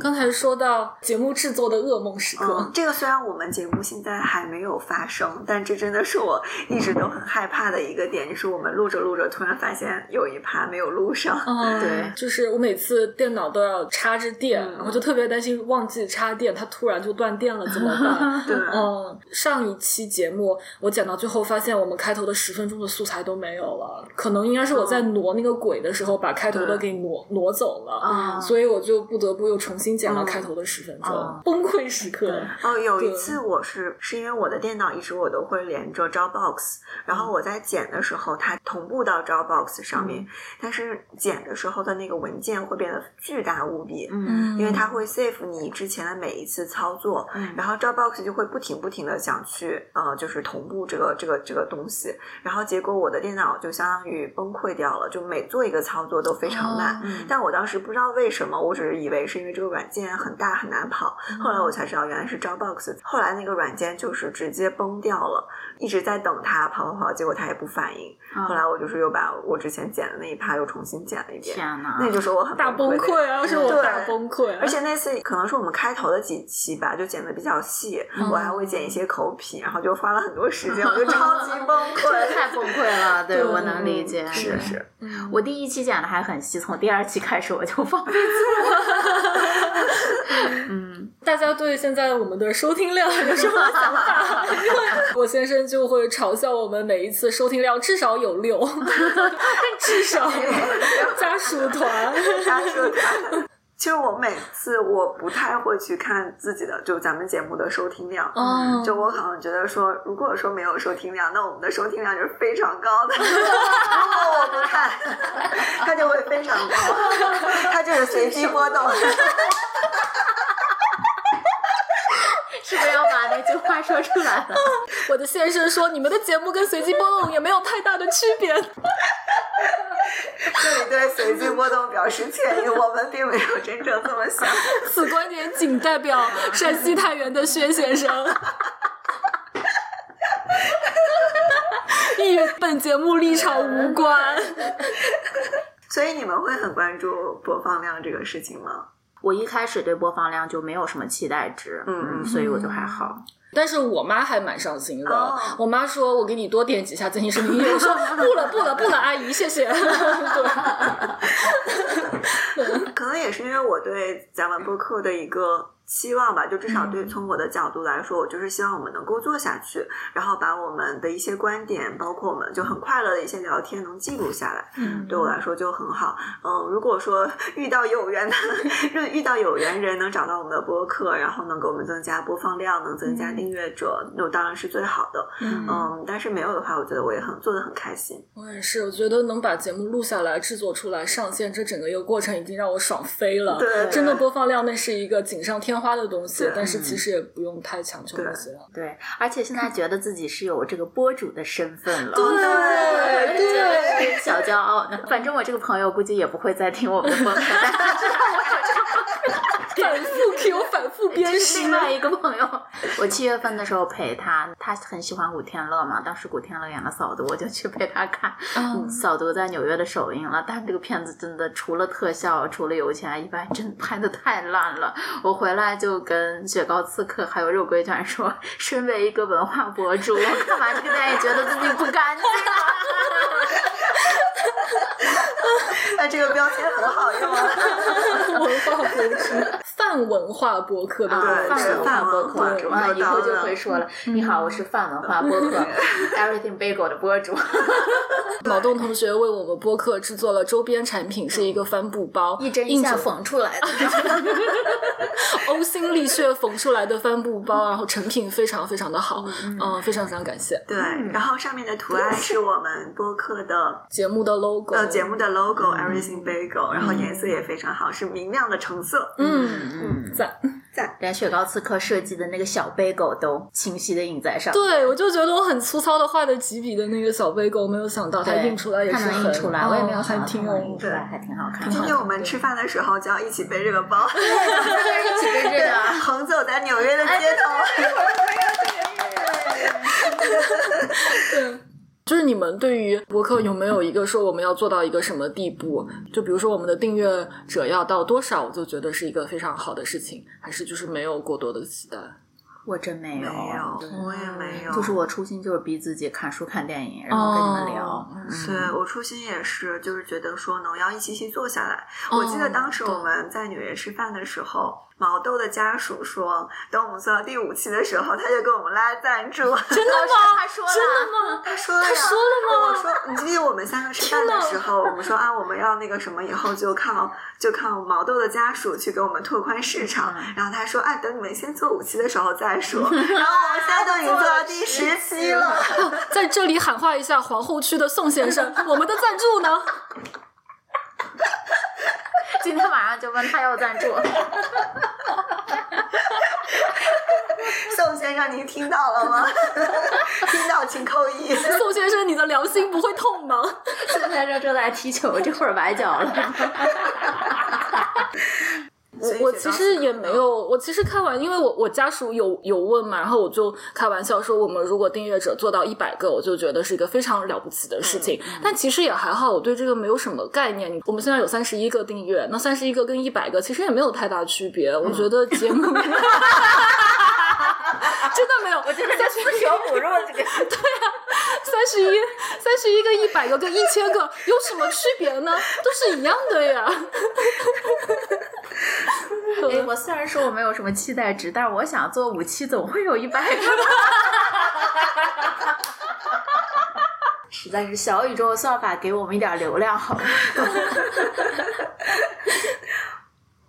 刚才说到节目制作的噩梦时刻，嗯，这个虽然我们节目现在还没有发生，但这真的是我一直都很害怕的一个点，就是我们录着录着，突然发现有一趴没有录上。嗯，对就是我每次电脑都要插着电，嗯然后就特别担心忘记插电，它突然就断电了怎么办？对，嗯，上一期节目我剪到最后，发现我们开头的十分钟的素材都没有了，可能应该是我在挪那个轨的时候把开头的给挪挪走了，嗯所以我就不得不又重新剪了开头的十分钟，嗯崩溃时刻。哦，有一次我是是因为我的电脑一直我都会连着 Dropbox，然后我在剪的时候它同步到 Dropbox 上面，但是剪的时候的那个文件会变得巨大无比。嗯因为它会 save 你之前的每一次操作，嗯然后 Dropbox 就会不停不停的想去呃，就是同步这个这个这个东西，然后结果我的电脑就相当于崩溃掉了，就每做一个操作都非常慢。嗯但我当时不知道为什么，我只是以为是因为这个软件很大很难跑，后来我才知道原来是 Dropbox。后来那个软件就是直接崩掉了，一直在等他跑跑跑，结果他也不反应。嗯后来我就是又把我之前剪的那一趴又重新剪了一遍，天哪，那就是我很大崩溃啊！是我对大崩溃，而且那次可能是我们开头的几期吧，就剪的比较细，我还会剪一些口癖，然后就花了很多时间，我就 超级崩这个溃。太崩溃了，对对我能理解。是是，嗯我第一期剪的还很细，从第二期开始我就放飞自我。嗯，大家对现在我们的收听量有什么想法？因为我先生就会嘲笑我们每一次收听量至少有六，至少加属团。他说他。其实我每次我不太会去看自己的，就咱们节目的收听量。哦就我好像觉得说，如果说没有收听量，那我们的收听量就是非常高的。如果我不看，它就会非常高，它就是随机波动。是不是要把那句话说出来了？我的先生说，你们的节目跟随机波动也没有太大的区别。这里对随机波动表示歉意，我们并没有真正这么想。此观点仅代表山西太原的薛先生，与本节目立场无关。所以你们会很关注播放量这个事情吗？我一开始对播放量就没有什么期待值，嗯嗯所以我就还好。但是我妈还蛮上心的。哦我妈说：“我给你多点几下曾经是音。”我说：“不了，不了，不了，阿姨，谢谢。对，可能也是因为我对咱们播客的一个期望吧，就至少嗯对从我的角度来说，我就是希望我们能够做下去，然后把我们的一些观点，包括我们就很快乐的一些聊天能记录下来，嗯对我来说就很好。嗯，如果说 遇到有缘的，遇 遇到有缘人能找到我们的播客，然后能给我们增加播放量，能增加订阅者，那当然是最好的。嗯嗯，但是没有的话，我觉得我也很做的很开心。我也是，我觉得能把节目录下来、制作出来、上线，这整个一个过程已经让我爽飞了。对真的播放量那是一个锦上添花的东西对，但是其实也不用太强求那些。对，而且现在觉得自己是有这个播主的身份了，对对，小骄傲呢。反正我这个朋友估计也不会再听我们的播客，但是知道我有这个 反复 Q，反复鞭是尸另。外 一个朋友，我七月份的时候陪他，他很喜欢古天乐嘛，当时古天乐演了扫毒，我就去陪他看。嗯扫毒在纽约的首映了，但这个片子真的除了特效，除了有钱以外，真的拍的太烂了。我回来就跟雪糕刺客还有肉桂卷说，身为一个文化博主，我看完这个电影觉得自己不干净了。那这个标签很好用啊。文化博主。饭泛文化播客对泛文化播客对，啊，以后就对会说了，你好，我是泛文化播客 Everything Bagel 的播主，毛豆同学为我们播客制作了周边产品，是一个帆布包，一针一线缝出来的。呕心沥血缝出来的帆布包，然后成品非常非常的好，嗯，非常非常感谢对，然后上面的图案是我们播客的 节目的 logo，呃节目的 logo Everything Bagel，然后颜色也非常好，是明亮的橙色。嗯嗯，赞。连雪糕刺客设计的那个小杯狗都清晰的印在上。对，我就觉得我很粗糙的画的几笔的那个小杯狗，没有想到它，印出来也是很印出来，我也没有哦想到还挺有它能印出来，还挺好看的。今天我们吃饭的时候就要一起背这个包，一起背这个。横走在纽约的街头。就是你们对于博客有没有一个说我们要做到一个什么地步？就比如说我们的订阅者要到多少，我就觉得是一个非常好的事情，还是就是没有过多的期待？我真没有，没有我也没有就是我初心就是逼自己看书、看电影，然后跟你们聊。哦嗯对我初心也是，就是觉得说能要一期期做下来。哦我记得当时我们在纽约吃饭的时候，毛豆的家属说，等我们做到第五期的时候，他就给我们拉赞助。真的吗？他说了真的吗？他说他说了吗我说，你记得我们三个吃饭的时候，我们说啊，我们要那个什么，以后就靠就靠毛豆的家属去给我们拓宽市场。嗯然后他说，啊，等你们先做五期的时候再说。然后我们现在都已经做到第十期了。在这里喊话一下皇后区的宋先生，我们的赞助呢？今天晚上就问他要赞助。宋先生，您听到了吗？听到请扣一。宋先生，你的良心不会痛吗？宋先生正在踢球，这会儿崴脚了。所以我其实也没有，我其实开玩，因为我我家属有有问嘛，然后我就开玩笑说，我们如果订阅者做到一百个，我就觉得是一个非常了不起的事情。但其实也还好，我对这个没有什么概念。我们现在有三十一个订阅，那三十一个跟一百个其实也没有太大区别。我觉得节目。真的没有，我这是在四舍五入这个。三十一、三十一个一百个跟一千个有什么区别呢？都是一样的呀。哎，我虽然说我没有什么期待值，但是我想做五期总会有一百个。实在是小宇宙的算法给我们一点流量好吗？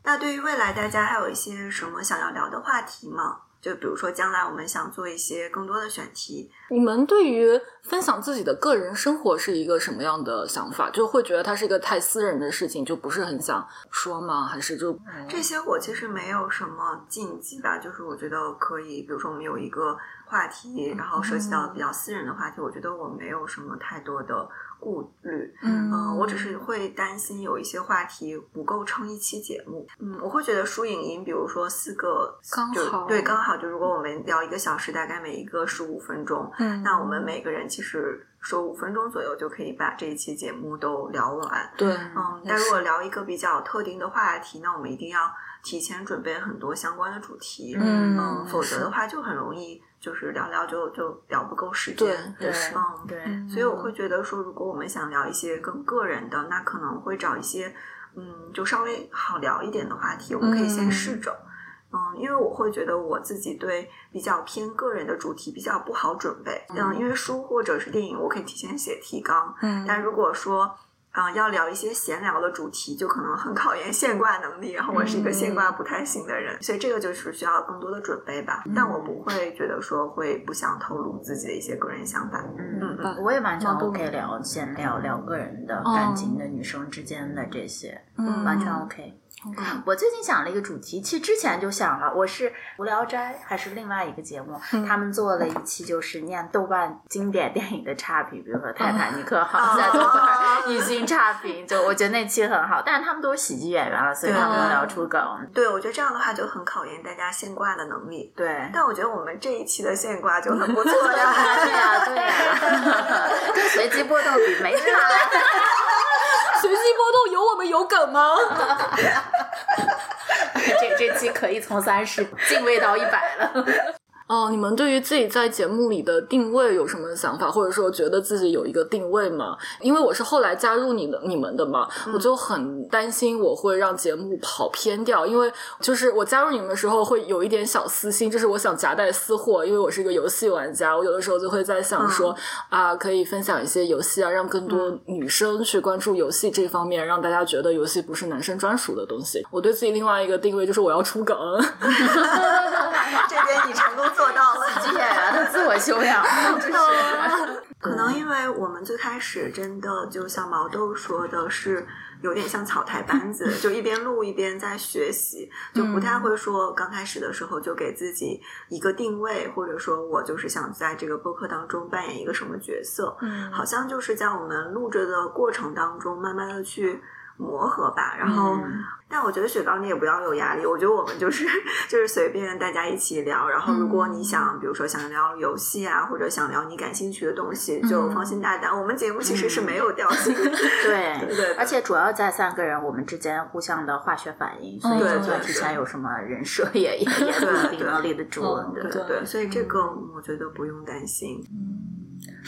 那对于未来，大家还有一些什么想要聊的话题吗？就比如说，将来我们想做一些更多的选题，你们对于分享自己的个人生活是一个什么样的想法？就会觉得它是一个太私人的事情，就不是很想说吗？还是就这些我其实没有什么禁忌吧，就是我觉得可以，比如说我们有一个话题，然后涉及到比较私人的话题，我觉得我没有什么太多的顾虑。嗯嗯，我只是会担心有一些话题不够撑一期节目。嗯，我会觉得输影音，比如说四个，刚好对，刚好就如果我们聊一个小时，大概每一个十五分钟，嗯那我们每个人其实说五分钟左右就可以把这一期节目都聊完。对，嗯，但如果聊一个比较特定的话题，那我们一定要提前准备很多相关的主题，嗯否则的话就很容易就是聊聊就就聊不够时间。对是嗯，对，所以我会觉得说，如果我们想聊一些更个人的，那可能会找一些嗯，就稍微好聊一点的话题，我们可以先试着。嗯，因为我会觉得我自己对比较偏个人的主题比较不好准备。嗯，因为书或者是电影，我可以提前写提纲。嗯但如果说嗯、要聊一些闲聊的主题，就可能很考验现挂能力。然后我是一个现挂不太行的人，所以这个就是需要更多的准备吧。但我不会觉得说会不想透露自己的一些个人想法。嗯嗯我也完全 OK 聊，闲聊聊个人的感情的女生之间的这些，嗯完全 OK。我最近想了一个主题，其实之前就想了，我是无聊斋还是另外一个节目，他们做了一期就是念豆瓣经典电影的差评，比如说《泰坦尼克号》在豆瓣已经差评，就我觉得那期很好，但是他们都是喜剧演员了，所以他们能聊出梗。对，我觉得这样的话就很考验大家现挂的能力。对，但我觉得我们这一期的现挂就很不 错对呀，对呀。呀，对呀，跟随机波动比没差。随机波动有我们有梗吗？这这期可以从三十进位到一百了。哦，你们对于自己在节目里的定位有什么想法，或者说觉得自己有一个定位吗？因为我是后来加入你的你们的嘛，我就很担心我会让节目跑偏掉，因为就是我加入你们的时候会有一点小私心，就是我想夹带私货，因为我是一个游戏玩家，我有的时候就会在想说、啊，可以分享一些游戏啊，让更多女生去关注游戏这方面，让大家觉得游戏不是男生专属的东西。我对自己另外一个定位就是我要出梗。这边你成功做到了。接下来的自我修养。可能因为我们最开始真的就像毛豆说的是。有点像草台班子，就一边录一边在学习，就不太会说刚开始的时候就给自己一个定位，或者说我就是想在这个播客当中扮演一个什么角色。嗯好像就是在我们录着的过程当中，慢慢的去磨合吧。然后，嗯但我觉得雪糕你也不要有压力，我觉得我们就是就是随便大家一起聊。然后，如果你想，比如说想聊游戏啊，或者想聊你感兴趣的东西，就放心大胆。我们节目其实是没有调性的，对对对而且主要在三个人我们之间互相的化学反应，所以对就算提前有什么人设也也也不一定能立得住。嗯对对对，所以这个我觉得不用担心。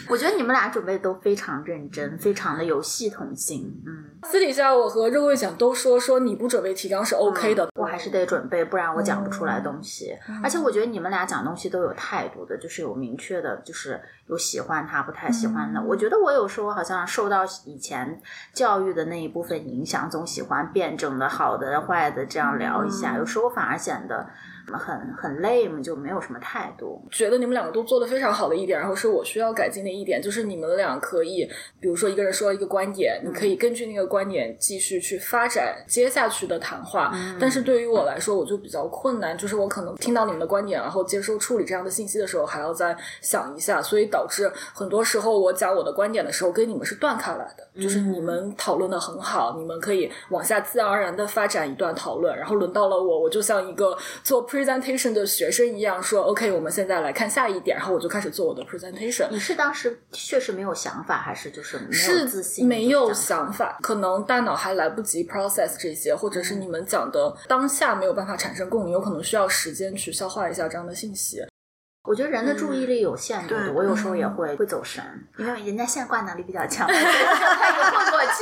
我觉得你们俩准备都非常认真，非常的有系统性。嗯，私底下我和肉桂讲都说说你不准备提纲是 OK 的，我还是得准备，不然我讲不出来东西。嗯而且我觉得你们俩讲东西都有态度的，就是有明确的，就是有喜欢他，不太喜欢的。嗯我觉得我有时候好像受到以前教育的那一部分影响，总喜欢辩证的、好的、坏的这样聊一下，嗯有时候反而显得很很 lame，就没有什么态度。觉得你们两个都做的非常好的一点，然后是我需要改进的一点，就是你们俩可以，比如说一个人说一个观点，你可以根据那个观点继续去发展接下去的谈话。但是对于我来说，我就比较困难，就是我可能听到你们的观点，然后接收处理这样的信息的时候，还要再想一下，所以导致很多时候我讲我的观点的时候，跟你们是断开来的，就是你们讨论的很好，你们可以往下自然而然的发展一段讨论，然后轮到了我，我就像一个做 presentation 的学生一样说，OK，我们现在来看下一点，然后我就开始做我的 presentation。你是当时确实没有想法，还是就是没有自信？没有想法，可能大脑还来不及 process 这些，或者是你们讲的当下没有办法产生共鸣，有可能需要时间去消化一下这样的信息。我觉得人的注意力有限度的，对我有时候也会会走神，因为人家现挂能力比较强，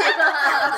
了。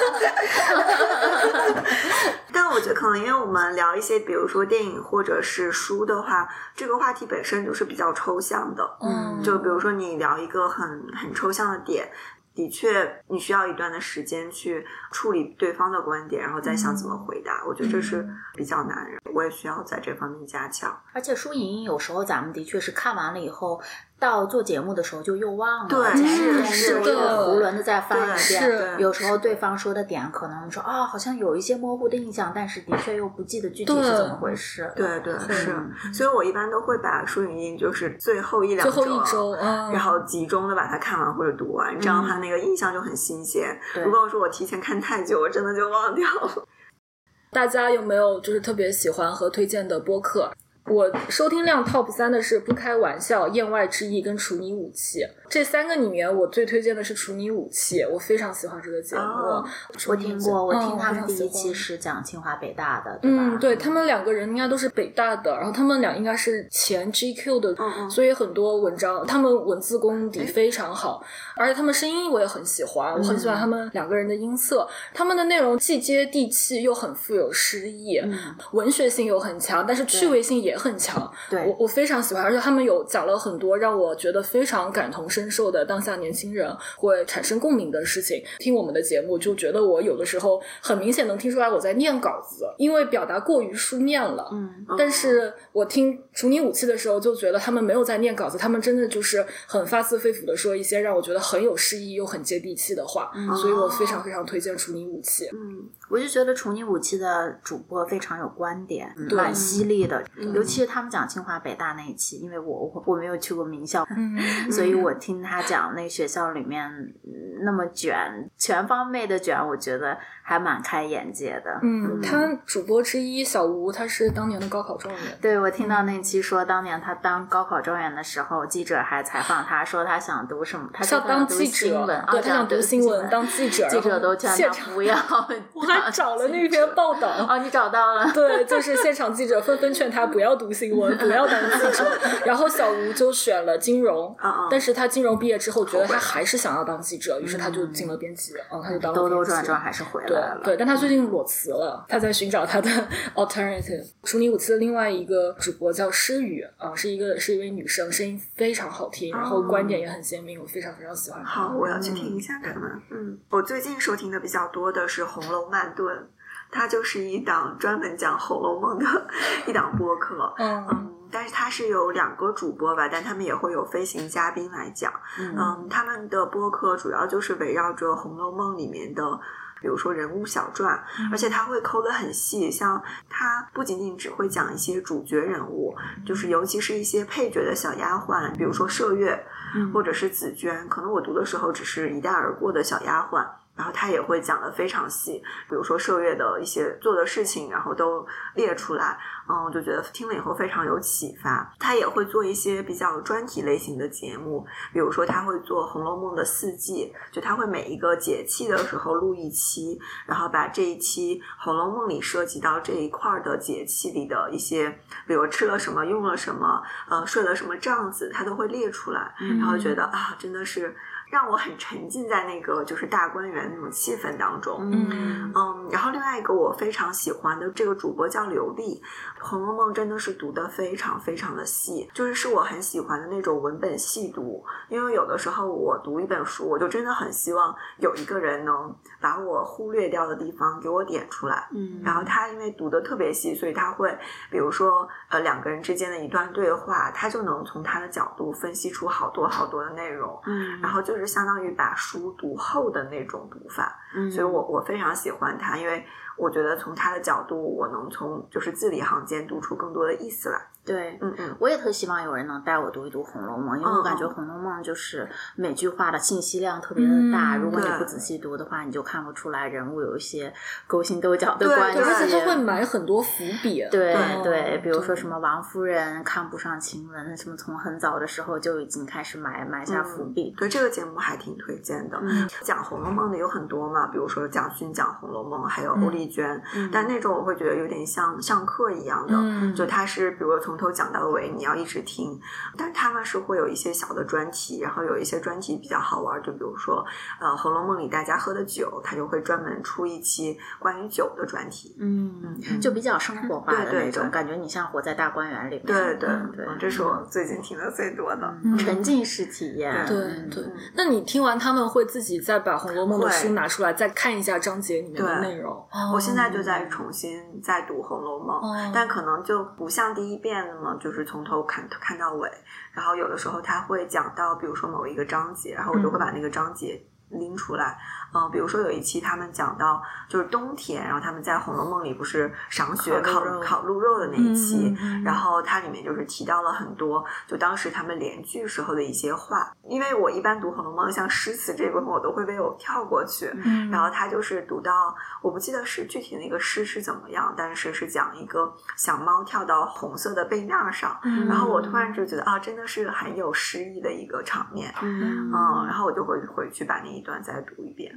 但我觉得可能因为我们聊一些，比如说电影或者是书的话，这个话题本身就是比较抽象的。嗯就比如说你聊一个很很抽象的点，的确你需要一段的时间去处理对方的观点，然后再想怎么回答。我觉得这是比较难的，我也需要在这方面加强。而且输赢有时候咱们的确是看完了以后，到做节目的时候就又忘了。是天是就又的囫囵的再翻一遍。有时候对方说的点，可能说啊、好像有一些模糊的印象，但是的确又不记得具体是怎么回事。对对是，嗯所以我一般都会把书影音就是最后一两最后一周，嗯，然后集中的把它看完或者读完，这样的话那个印象就很新鲜。对如果说我提前看太久，我真的就忘掉了。大家有没有就是特别喜欢和推荐的播客？我收听量 top 三的是《不开玩笑》《言外之意》跟《处女武器》这三个里面，我最推荐的是《处女武器》，我非常喜欢这个节目。我听过，我嗯听他们第一期是讲清华北大的，对吧？嗯，对他们两个人应该都是北大的，然后他们俩应该是前 GQ 的，嗯嗯所以很多文章他们文字功底非常好，而且他们声音我也很喜欢，我很喜欢他们两个人的音色，他们的内容既接地气又很富有诗意，嗯。文学性又很强，但是趣味性也很强，对我我非常喜欢，而且他们有讲了很多让我觉得非常感同身受的当下年轻人会产生共鸣的事情。听我们的节目，就觉得我有的时候很明显能听出来我在念稿子，因为表达过于书面了。嗯，但是我听处女武器的时候，就觉得他们没有在念稿子，他们真的就是很发自肺腑的说一些让我觉得很有诗意又很接地气的话，所以我非常非常推荐处女武器。嗯，我就觉得重庆武器的主播非常有观点，嗯蛮犀利的。嗯尤其是他们讲清华北大那一期，因为我我我没有去过名校，嗯所以我听他讲那学校里面嗯那么卷，全方位的卷，我觉得还蛮开眼界的。嗯，他主播之一小吴，他是当年的高考状元。对，我听到那期说，当年他当高考状元的时候，记者还采访他说他想读什么，他想当记者，新闻，对啊他想读新闻，当记者，记者都劝现场他不要。我还还找了那篇报道。哦，你找到了？对，就是现场记者纷纷劝他不要读新闻，不要当记者。然后小吴就选了金融，但是他金融毕业之后觉得他还是想要当记者，于是他就进了编辑，嗯，他就当了兜兜转转还是回来了。对，但他最近裸辞了，他在寻找他的 alternative。处女武次的另外一个主播叫诗雨啊，是一个是一位女生，声音非常好听，然后观点也很鲜明，我非常非常喜欢。好，我要去听一下他们。嗯，我最近收听的比较多的是《红楼慢炖》，它就是一档专门讲《红楼梦》的一档播客。嗯。但是它是有两个主播吧，但他们也会有飞行嘉宾来讲。嗯，他们的播客主要就是围绕着《红楼梦》里面的，比如说人物小传，而且他会抠的很细。像他不仅仅只会讲一些主角人物，就是尤其是一些配角的小丫鬟，比如说麝月，或者是紫娟，可能我读的时候只是一带而过的小丫鬟。然后他也会讲的非常细，比如说麝月的一些做的事情，然后都列出来，嗯，我就觉得听了以后非常有启发。他也会做一些比较专题类型的节目，比如说他会做《红楼梦》的四季，就他会每一个节气的时候录一期，然后把这一期《红楼梦》里涉及到这一块的节气里的一些，比如吃了什么、用了什么、呃，睡了什么帐子，他都会列出来，然后觉得啊，真的是。让我很沉浸在那个就是大观园那种气氛当中，嗯嗯，然后另外一个我非常喜欢的这个主播叫刘丽，《红楼梦》真的是读的非常非常的细，就是是我很喜欢的那种文本细读。因为有的时候我读一本书，我就真的很希望有一个人能把我忽略掉的地方给我点出来，嗯，然后他因为读的特别细，所以他会比如说呃两个人之间的一段对话，他就能从他的角度分析出好多好多的内容，嗯，然后就。是相当于把书读厚的那种读法，嗯所以我我非常喜欢他，因为我觉得从他的角度，我能从就是字里行间读出更多的意思来。对，嗯嗯，我也特希望有人能带我读一读《红楼梦》，因为我感觉《红楼梦》就是每句话的信息量特别的大，如果你不仔细读的话，你就看不出来人物有一些勾心斗角的关系，而且他会埋很多伏笔。对对，比如说什么王夫人看不上晴雯，什么从很早的时候就已经开始埋埋下伏笔。对这个节目还挺推荐的，讲《红楼梦》的有很多嘛，比如说蒋勋讲《红楼梦》，还有欧丽娟，但那种我会觉得有点像上课一样的，就他是比如从。从头讲到尾，你要一直听，但他们是会有一些小的专题，然后有一些专题比较好玩，就比如说，呃，《红楼梦》里大家喝的酒，他就会专门出一期关于酒的专题，嗯，就比较生活化的那种感觉，你像活在大观园里面，对对对，这是我最近听的最多的沉浸式体验，对对。那你听完他们会自己再把《红楼梦》的书拿出来再看一下章节里面的内容？我现在就在重新再读《红楼梦》，但可能就不像第一遍。那么就是从头看看到尾，然后有的时候他会讲到，比如说某一个章节，然后我就会把那个章节拎出来。嗯，比如说有一期他们讲到就是冬天，然后他们在《红楼梦》里不是赏雪烤烤鹿肉的那一期，然后它里面就是提到了很多就当时他们联句时候的一些话。因为我一般读《红楼梦》像诗词这部分，我都会被我跳过去。然后他就是读到我不记得是具体那个诗是怎么样，但是是讲一个小猫跳到红色的背面上，然后我突然就觉得啊，真的是很有诗意的一个场面。嗯，然后我就会回去把那一段再读一遍。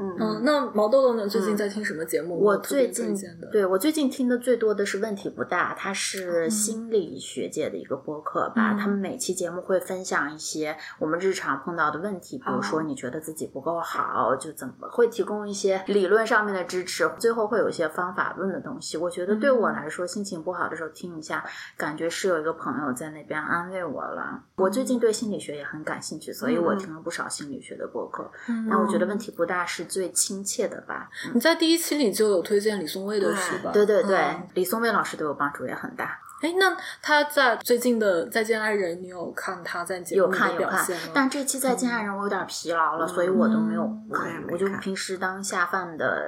嗯，那毛豆豆呢？最近在听什么节目？我最近对我最近听的最多的是问题不大，它是心理学界的一个播客吧。他们每期节目会分享一些我们日常碰到的问题，比如说你觉得自己不够好，就怎么会提供一些理论上面的支持，最后会有一些方法论的东西。我觉得对我来说，心情不好的时候听一下，感觉是有一个朋友在那边安慰我了。我最近对心理学也很感兴趣，所以我听了不少心理学的播客。那我觉得问题不大是。最亲切的吧？你在第一期里就有推荐李松蔚的书吧？对对对，李松蔚老师对我帮助也很大。哎，那他在最近的《再见爱人》，你有看他在节目的表现吗？但这期《再见爱人》我有点疲劳了，所以我都没有看。我就平时当下饭的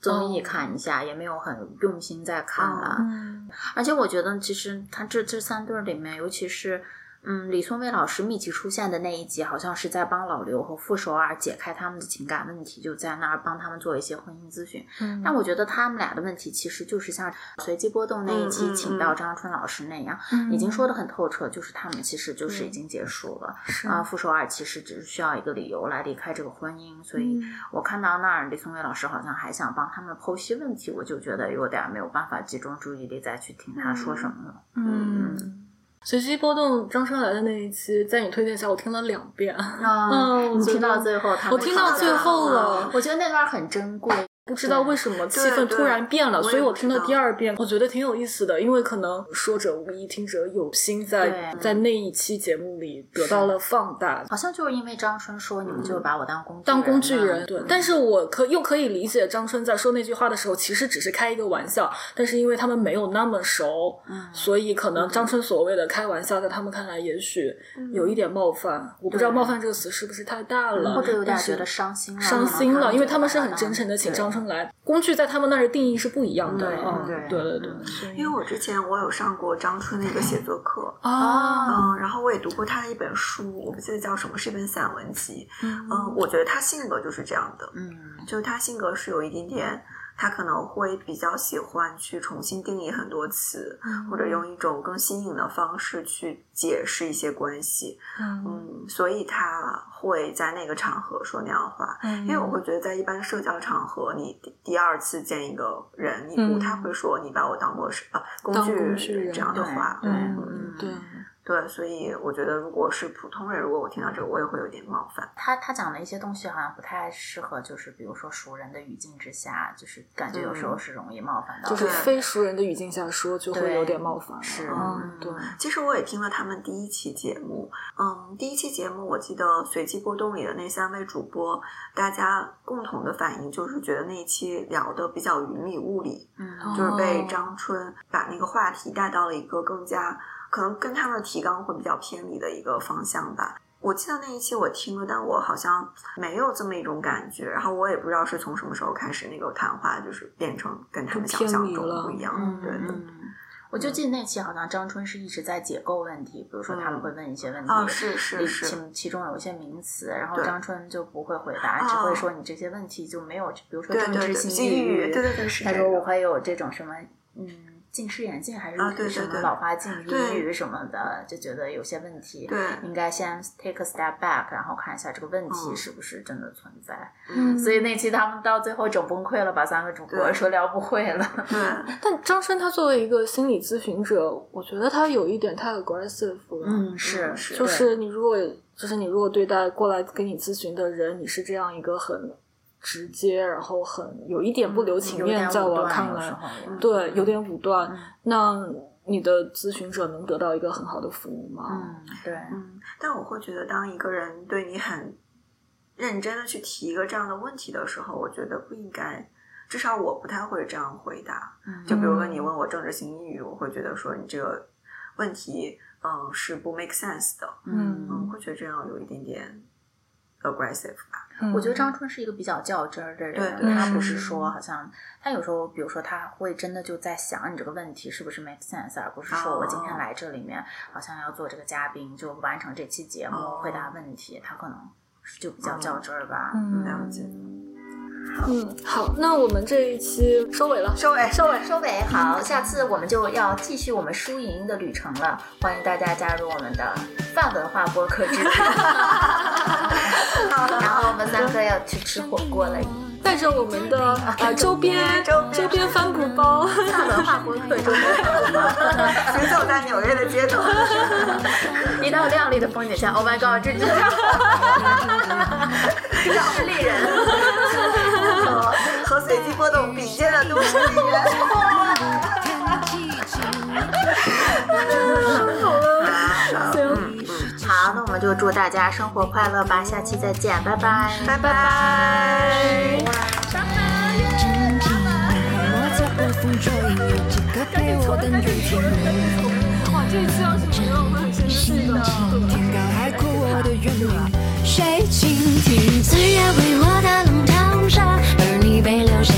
综艺看一下，也没有很用心在看了。而且我觉得，其实他这这三对里面，尤其是。嗯，李松蔚老师密集出现的那一集，好像是在帮老刘和傅首尔解开他们的情感问题，就在那儿帮他们做一些婚姻咨询。嗯但我觉得他们俩的问题其实就是像随机波动那一期请到张春老师那样，嗯已经说的很透彻，就是他们其实就是已经结束了。是啊，傅首尔其实只是需要一个理由来离开这个婚姻，所以嗯我看到那儿李松蔚老师好像还想帮他们剖析问题，我就觉得有点没有办法集中注意力再去听他说什么了。嗯。随机波动张春来的那一期，在你推荐下，我听了两遍。啊 嗯我听到最后，他我听到最后了我觉得那段很珍贵。不知道为什么气氛突然变了，所以我听了我也不知道第二遍，我觉得挺有意思的，因为可能说者无意，听者有心在，对在那一期节目里得到了放大。好像就是因为张春说你们就把我当工具当工具人，对，但是我可又可以理解张春在说那句话的时候，其实只是开一个玩笑，但是因为他们没有那么熟，嗯所以可能张春所谓的开玩笑，在他们看来也许有一点冒犯。我不知道“冒犯”这个词是不是太大了，或者有点觉得伤心了，伤心了，因为他们是很真诚的请对张春来，工具在他们那儿的定义是不一样的。对嗯，对对对对因为我之前我有上过张春的一个写作课，啊，嗯，然后我也读过他的一本书，我不记得叫什么，是一本散文集。嗯嗯，我觉得他性格就是这样的，嗯就是他性格是有一点点，他可能会比较喜欢去重新定义很多词，嗯或者用一种更新颖的方式去解释一些关系。嗯嗯，所以他会在那个场合说那样的话。嗯因为我会觉得，在一般社交场合，你第第二次见一个人，你嗯不太会说你把我当陌生啊工具人这样的话。嗯对，对，所以我觉得，如果是普通人，如果我听到这个，我也会有点冒犯。他他讲的一些东西好像不太适合，就是比如说熟人的语境之下，就是感觉有时候是容易冒犯到的。就是非熟人的语境下说，就会有点冒犯。是嗯嗯，对，其实我也听了他们第一期节目，嗯，第一期节目我记得随机波动里的那三位主播，大家共同的反应就是觉得那一期聊的比较云里雾里，嗯就是被哦张春把那个话题带到了一个更加可能跟他们的提纲会比较偏离的一个方向吧。我记得那一期我听了，但我好像没有这么一种感觉。然后我也不知道是从什么时候开始，那个谈话就是变成跟他们想象中不一样。嗯对的。嗯我就记得那期好像张春是一直在解构问题，比如说他们会问一些问题，哦是是是其其中有一些名词，然后张春就不会回答，哦只会说你这些问题就没有，比如说对政治对对性性抑欲对对对是他说我会有这种什么嗯近视眼镜还是什么老花镜抑对郁什么的，就觉得有些问题对。应该先 take a step back，然后看一下这个问题嗯。是不是真的存在。嗯。所以那期他们到最后整崩溃了，把三个主播对。说聊不会了。对。但张春他作为一个心理咨询者，我觉得他有一点太 aggressive 了。嗯，是嗯是。就是你如果就是你如果对待过来跟你咨询的人，你是这样一个很直接，然后很有一点不留情面，在我看来，对，有点武断。嗯那你的咨询者能得到一个很好的服务吗？嗯，对，嗯，但我会觉得，当一个人对你很认真的去提一个这样的问题的时候，我觉得不应该，至少我不太会这样回答。嗯就比如说你问我政治性抑郁，我会觉得说你这个问题，嗯，是不 make sense 的，嗯嗯，会觉得这样有一点点 aggressive 吧。嗯我觉得张春是一个比较较真儿的人，他不是嗯说好像他有时候，比如说他会真的就在想你这个问题是不是 make sense，而不是说哦我今天来这里面好像要做这个嘉宾，就完成这期节目、哦回答问题，他可能就比较较真儿吧。嗯了解。嗯，好，那我们这一期收尾了。收尾，收尾，收尾，好，下次我们就要继续我们输赢的旅程了，欢迎大家加入我们的泛文化播客之旅。然后我们三个要去吃火锅了，带着我们的呃 周边周边帆布包，行走在纽约的街头，一道亮丽的风景线，Oh my God，这真是势利人。和和随机波动并肩的都市丽人。好，那我们就祝大家生活快乐吧，下期再见，拜拜，拜拜。静静我在微风中，有几个陪我等着天。高海阔，我的原名，谁倾听？自然为我大浪淘沙，而你被留下，